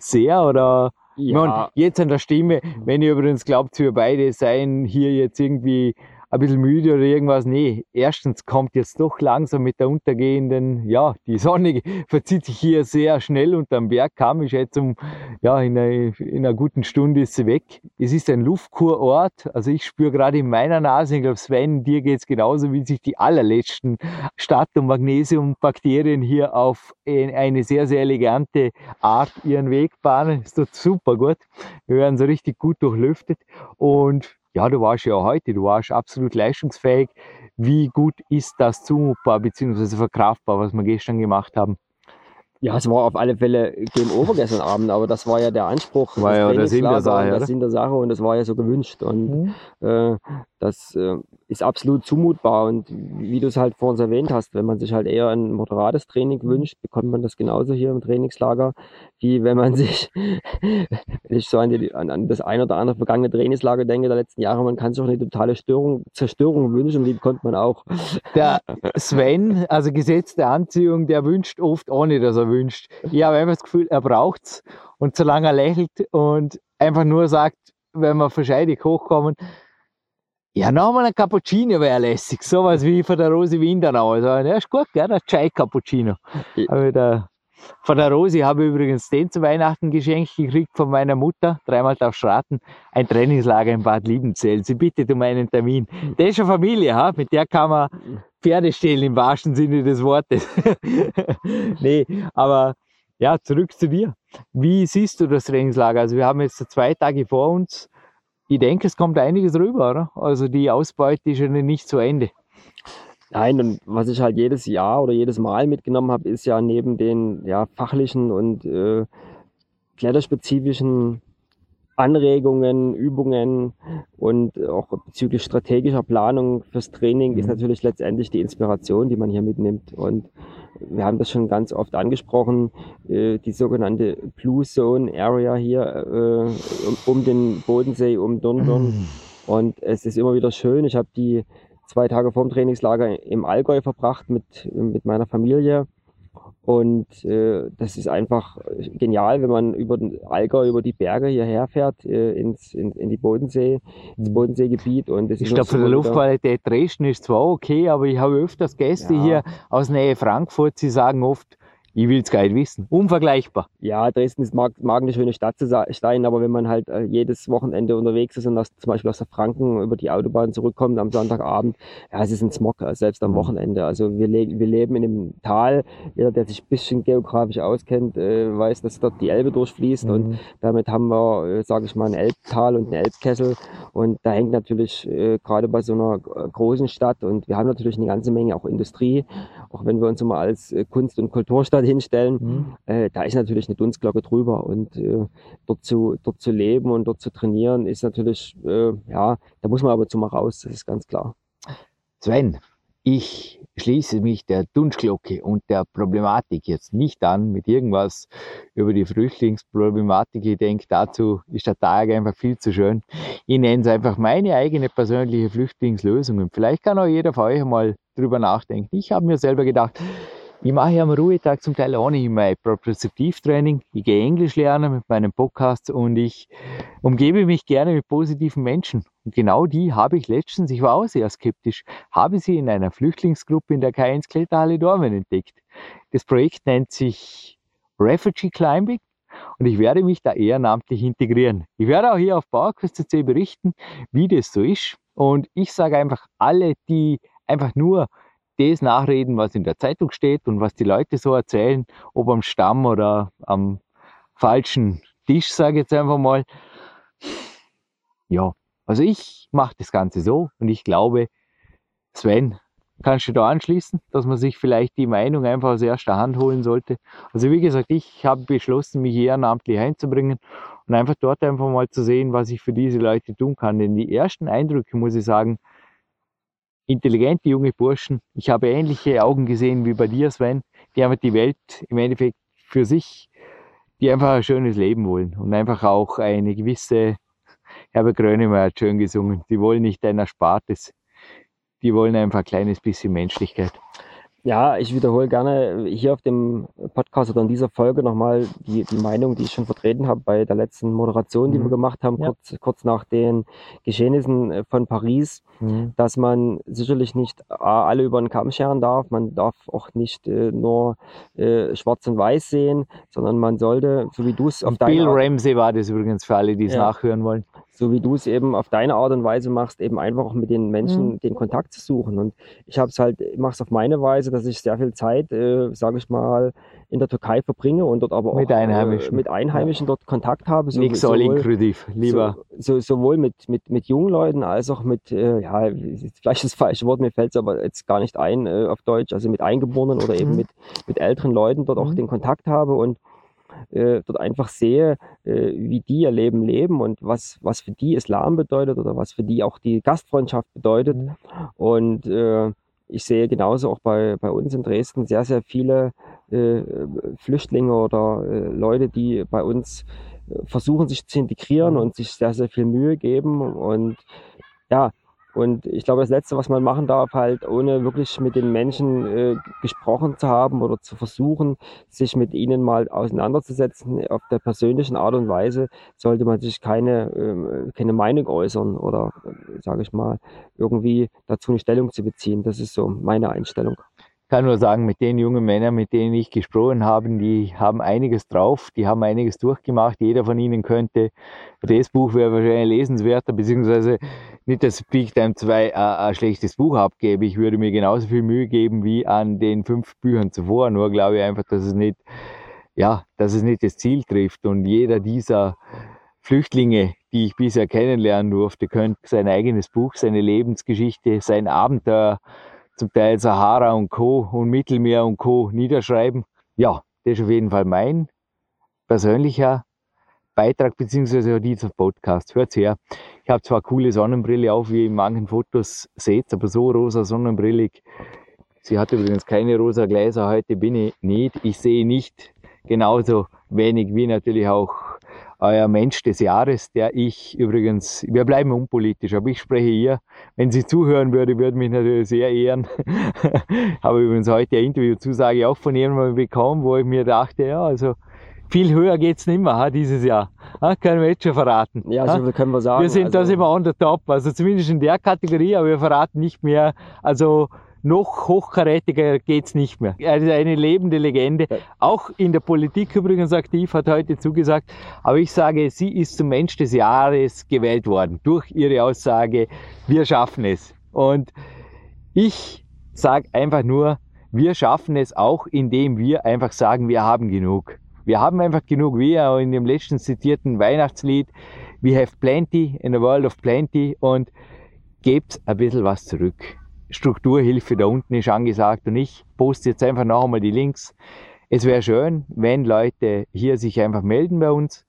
Sehr oder? Ja. Man, jetzt an der Stimme, wenn ihr übrigens glaubt, wir beide seien hier jetzt irgendwie ein bisschen müde oder irgendwas. Nee, erstens kommt jetzt doch langsam mit der untergehenden, ja, die Sonne verzieht sich hier sehr schnell unterm Bergkamm. Ich schätze, um, ja, in einer, in einer guten Stunde ist sie weg. Es ist ein Luftkurort. Also ich spüre gerade in meiner Nase, ich glaube, Sven, dir geht es genauso, wie sich die allerletzten Stadt- und Magnesiumbakterien hier auf eine sehr, sehr elegante Art ihren Weg bahnen. Ist doch super gut. Wir werden so richtig gut durchlüftet und ja, du warst ja heute, du warst absolut leistungsfähig. Wie gut ist das zumutbar bzw. verkraftbar, was wir gestern gemacht haben? Ja, es war auf alle Fälle Game Over gestern Abend, aber das war ja der Anspruch. War des ja der Sinn der Trainingslagers Sache? Das Sinn der Sache und das war ja so gewünscht. Und Mhm. äh, das äh, ist absolut zumutbar. Und wie du es halt vorhin erwähnt hast, wenn man sich halt eher ein moderates Training Mhm. wünscht, bekommt man das genauso hier im Trainingslager, wie wenn man sich, wenn ich so an, die, an, an das ein oder andere vergangene Trainingslager denke der letzten Jahre, man kann sich auch eine totale Störung, Zerstörung wünschen, die bekommt man auch. Der Sven, also Gesetz der Anziehung, der wünscht oft ohne, dass er wünscht. Ich habe einfach das Gefühl, er braucht's. Und solange er lächelt und einfach nur sagt, wenn wir verscheidig hochkommen, ja, nochmal ein Cappuccino wäre lässig. Sowas wie von der Rosi Windenau. Also, der ist gut, gell, der Chai Cappuccino. Ja. Von der Rosi habe ich übrigens den zu Weihnachten geschenkt gekriegt von meiner Mutter, dreimal auf Schraten, ein Trainingslager in Bad Liebenzell. Sie bittet um einen Termin. Der ist eine Familie, ha? mit der kann man Pferde stehlen im wahrsten Sinne des Wortes. nee, aber ja, zurück zu dir. Wie siehst du das Trainingslager? Also wir haben jetzt zwei Tage vor uns. Ich denke, es kommt einiges rüber, oder? Also die Ausbeute ist ja nicht zu Ende. Nein, und was ich halt jedes Jahr oder jedes Mal mitgenommen habe, ist ja neben den ja, fachlichen und äh, kletterspezifischen Anregungen, Übungen und auch bezüglich strategischer Planung fürs Training ist Mhm. natürlich letztendlich die Inspiration, die man hier mitnimmt. Und wir haben das schon ganz oft angesprochen, äh, die sogenannte Blue Zone Area hier äh, um, den Bodensee, um Dornbirn. Und es ist immer wieder schön. Ich habe die zwei Tage vorm Trainingslager im Allgäu verbracht mit, mit meiner Familie. Und äh, das ist einfach genial, wenn man über den Allgäu, über die Berge hierher fährt, äh, ins, in, in die Bodensee, ins Bodenseegebiet. Und es Ich ist glaube, von der Luftqualität Dresden ist zwar okay, aber ich habe öfters Gäste Ja. hier aus Nähe Frankfurt, sie sagen oft, ich will es gar nicht wissen. Unvergleichbar. Ja, Dresden ist, mag, mag eine schöne Stadt zu sein, aber wenn man halt äh, jedes Wochenende unterwegs ist und aus, zum Beispiel aus der Franken über die Autobahn zurückkommt am Sonntagabend, ja, es ist ein Smog, äh, selbst am Mhm. Wochenende. Also wir, le wir leben in einem Tal. Jeder, der sich ein bisschen geografisch auskennt, äh, weiß, dass dort die Elbe durchfließt und Mhm. damit haben wir, äh, sage ich mal, ein Elbtal und einen Elbkessel. Und da hängt natürlich äh, gerade bei so einer großen Stadt und wir haben natürlich eine ganze Menge auch Industrie, auch wenn wir uns immer als Kunst- und Kulturstadt hinstellen Mhm. äh, da ist natürlich eine Dunstglocke drüber und äh, dort, zu, dort zu leben und dort zu trainieren ist natürlich, äh, ja, da muss man aber zu mal raus, das ist ganz klar. Sven, ich schließe mich der Dunstglocke und der Problematik jetzt nicht an mit irgendwas über die Flüchtlingsproblematik. Ich denke, dazu ist der Tag einfach viel zu schön. Ich nenne es einfach meine eigene persönliche Flüchtlingslösung. Und vielleicht kann auch jeder von euch mal drüber nachdenken. Ich habe mir selber gedacht, ich mache am Ruhetag zum Teil ohnehin mein Propriozeptivtraining. Ich gehe Englisch lernen mit meinem Podcast und ich umgebe mich gerne mit positiven Menschen. Und genau die habe ich letztens, ich war auch sehr skeptisch, habe sie in einer Flüchtlingsgruppe in der K1 Kletterhalle Dormen entdeckt. Das Projekt nennt sich Refugee Climbing und ich werde mich da ehrenamtlich integrieren. Ich werde auch hier auf PowerQuest.cc berichten, wie das so ist. Und ich sage einfach, alle, die einfach nur das nachreden, was in der Zeitung steht und was die Leute so erzählen, ob am Stamm oder am falschen Tisch, sage ich jetzt einfach mal. Ja, also ich mache das Ganze so und ich glaube, Sven, kannst du da anschließen, dass man sich vielleicht die Meinung einfach aus erster Hand holen sollte? Also wie gesagt, ich habe beschlossen, mich ehrenamtlich einzubringen und einfach dort einfach mal zu sehen, was ich für diese Leute tun kann. Denn die ersten Eindrücke, muss ich sagen, intelligente junge Burschen. Ich habe ähnliche Augen gesehen wie bei dir, Sven. Die haben die Welt im Endeffekt für sich, die einfach ein schönes Leben wollen und einfach auch eine gewisse, Herbert Grönemeyer hat schön gesungen, die wollen nicht ein Erspartes, die wollen einfach ein kleines bisschen Menschlichkeit. Ja, ich wiederhole gerne hier auf dem Podcast oder in dieser Folge nochmal die, die Meinung, die ich schon vertreten habe bei der letzten Moderation, die Mhm. wir gemacht haben, Ja. kurz, kurz nach den Geschehnissen äh, von Paris. dass man sicherlich nicht A, alle über den Kamm scheren darf. Man darf auch nicht äh, nur äh, schwarz und weiß sehen, sondern man sollte, so wie du es auf Und Bill Ramsey war das übrigens für alle, die es Ja. nachhören wollen. So wie du es eben auf deine Art und Weise machst, eben einfach auch mit den Menschen mhm. den Kontakt zu suchen. Und ich habe es halt, mache es auf meine Weise, dass ich sehr viel Zeit, äh, sage ich mal, in der Türkei verbringe und dort aber mit auch Einheimischen. Äh, mit Einheimischen dort Kontakt habe. So, Nichts all inklusiv, lieber. So, so, sowohl mit, mit, mit jungen Leuten als auch mit, äh, ja, vielleicht das falsche Wort, mir fällt es aber jetzt gar nicht ein äh, auf Deutsch, also mit Eingeborenen oder eben mhm. mit, mit älteren Leuten dort auch mhm. den Kontakt habe und äh, dort einfach sehe, äh, wie die ihr Leben leben und was, was für die Islam bedeutet oder was für die auch die Gastfreundschaft bedeutet. Mhm. Und äh, ich sehe genauso auch bei, bei uns in Dresden sehr, sehr viele äh, Flüchtlinge oder äh, Leute, die bei uns äh, versuchen, sich zu integrieren mhm. und sich sehr, sehr viel Mühe geben. Und ja, und ich glaube, das Letzte, was man machen darf, halt ohne wirklich mit den Menschen äh, gesprochen zu haben oder zu versuchen, sich mit ihnen mal auseinanderzusetzen, auf der persönlichen Art und Weise, sollte man sich keine, äh, keine Meinung äußern oder, äh, sage ich mal, irgendwie dazu eine Stellung zu beziehen. Das ist so meine Einstellung kann nur sagen, mit den jungen Männern, mit denen ich gesprochen habe, die haben einiges drauf, die haben einiges durchgemacht. Jeder von ihnen könnte, das Buch wäre wahrscheinlich lesenswerter, beziehungsweise nicht, dass Peak Time 2 ein, schlechtes Buch abgebe. Ich würde mir genauso viel Mühe geben wie an den fünf Büchern zuvor. Nur glaube ich einfach, dass es nicht, ja, dass es nicht das Ziel trifft. Und jeder dieser Flüchtlinge, die ich bisher kennenlernen durfte, könnte sein eigenes Buch, seine Lebensgeschichte, sein Abenteuer zum Teil Sahara und Co. und Mittelmeer und Co. niederschreiben. Ja, das ist auf jeden Fall mein persönlicher Beitrag beziehungsweise dieser Podcast. Hört's her. Ich habe zwar coole Sonnenbrille auf, wie ihr in manchen Fotos seht, aber so rosa Sonnenbrille. Sie hat übrigens keine rosa Gläser, heute bin ich nicht. Ich sehe nicht genauso wenig wie natürlich auch euer Mensch des Jahres, der ich übrigens, wir bleiben unpolitisch, aber ich spreche hier. Wenn sie zuhören würde, würde mich natürlich sehr ehren. habe übrigens heute eine Interviewzusage auch von jemandem bekommen, wo ich mir dachte, ja, also viel höher geht's nicht mehr ha, dieses Jahr. Ha, können wir jetzt schon verraten. Ja, so ha? können wir sagen. Wir sind also, da immer on the top, also zumindest in der Kategorie, aber wir verraten nicht mehr. Also noch hochkarätiger geht's nicht mehr. Er ist eine lebende Legende. Auch in der Politik übrigens aktiv, hat heute zugesagt. Aber ich sage, sie ist zum Mensch des Jahres gewählt worden durch ihre Aussage, wir schaffen es. Und ich sage einfach nur, wir schaffen es auch, indem wir einfach sagen, wir haben genug. Wir haben einfach genug, wie auch in dem letzten zitierten Weihnachtslied, we have plenty in a world of plenty und gebt ein bisschen was zurück. Strukturhilfe da unten ist angesagt und ich poste jetzt einfach noch einmal die Links. Es wäre schön, wenn Leute hier sich einfach melden bei uns.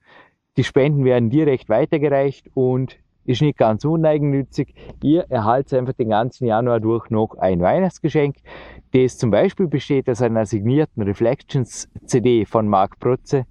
Die Spenden werden direkt weitergereicht und ist nicht ganz uneigennützig. Ihr erhaltet einfach den ganzen Januar durch noch ein Weihnachtsgeschenk, das zum Beispiel besteht aus einer signierten Reflections CD von Marc Protze,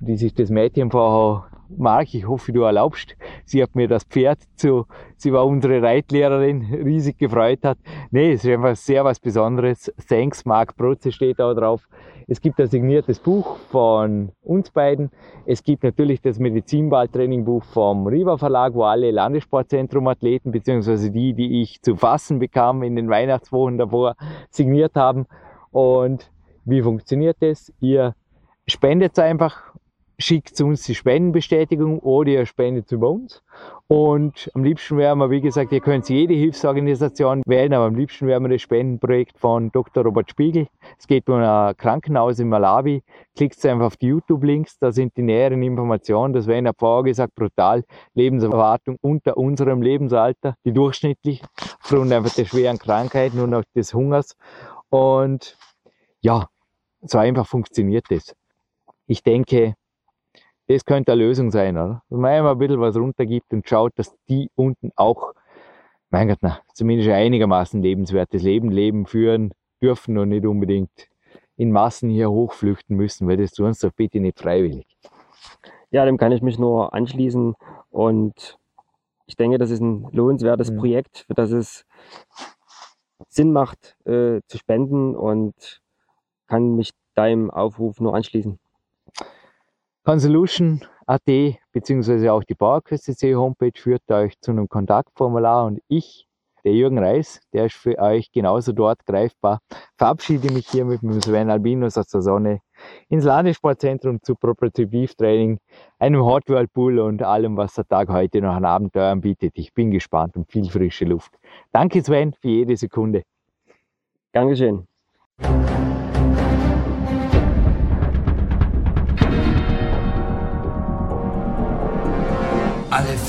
die sich das Mädchen vorher Marc, ich hoffe, du erlaubst. Sie hat mir das Pferd zu, sie war unsere Reitlehrerin, riesig gefreut hat. Nee, es ist einfach sehr was Besonderes. Thanks, Marc Protze steht da drauf. Es gibt ein signiertes Buch von uns beiden. Es gibt natürlich das Medizinballtraining-Buch vom Riva Verlag, wo alle Landessportzentrum-Athleten, beziehungsweise die, die ich zu fassen bekam in den Weihnachtswochen davor, signiert haben. Und wie funktioniert das? Ihr spendet einfach schickt uns die Spendenbestätigung oder ihr spendet über uns. Und am liebsten wären wir, wie gesagt, ihr könnt jede Hilfsorganisation wählen, aber am liebsten wären wir das Spendenprojekt von Dr. Robert Spiegel. Es geht um ein Krankenhaus in Malawi. Klickt einfach auf die YouTube-Links, da sind die näheren Informationen. Das wäre in der vorher gesagt brutal. Lebenserwartung unter unserem Lebensalter, die durchschnittlich, aufgrund einfach der schweren Krankheiten und auch des Hungers. Und ja, so einfach funktioniert das. Ich denke, das könnte eine Lösung sein, oder? Dass man einmal ein bisschen was runtergibt und schaut, dass die unten auch, mein Gott, na, zumindest einigermaßen lebenswertes Leben leben, führen dürfen und nicht unbedingt in Massen hier hochflüchten müssen, weil das tun sie doch bitte nicht freiwillig. Ja, dem kann ich mich nur anschließen und ich denke, das ist ein lohnenswertes mhm. Projekt, für das es Sinn macht, äh, zu spenden und kann mich deinem Aufruf nur anschließen. Consolution.at beziehungsweise auch die PowerQuest Homepage führt euch zu einem Kontaktformular und ich der Jürgen Reis, der ist für euch genauso dort greifbar. Verabschiede mich hier mit dem Sven Albinus aus der Sonne ins Landessportzentrum zu Property Beef Training, einem Hot World Pool und allem, was der Tag heute noch an Abenteuern bietet. Ich bin gespannt und viel frische Luft. Danke Sven für jede Sekunde. Dankeschön.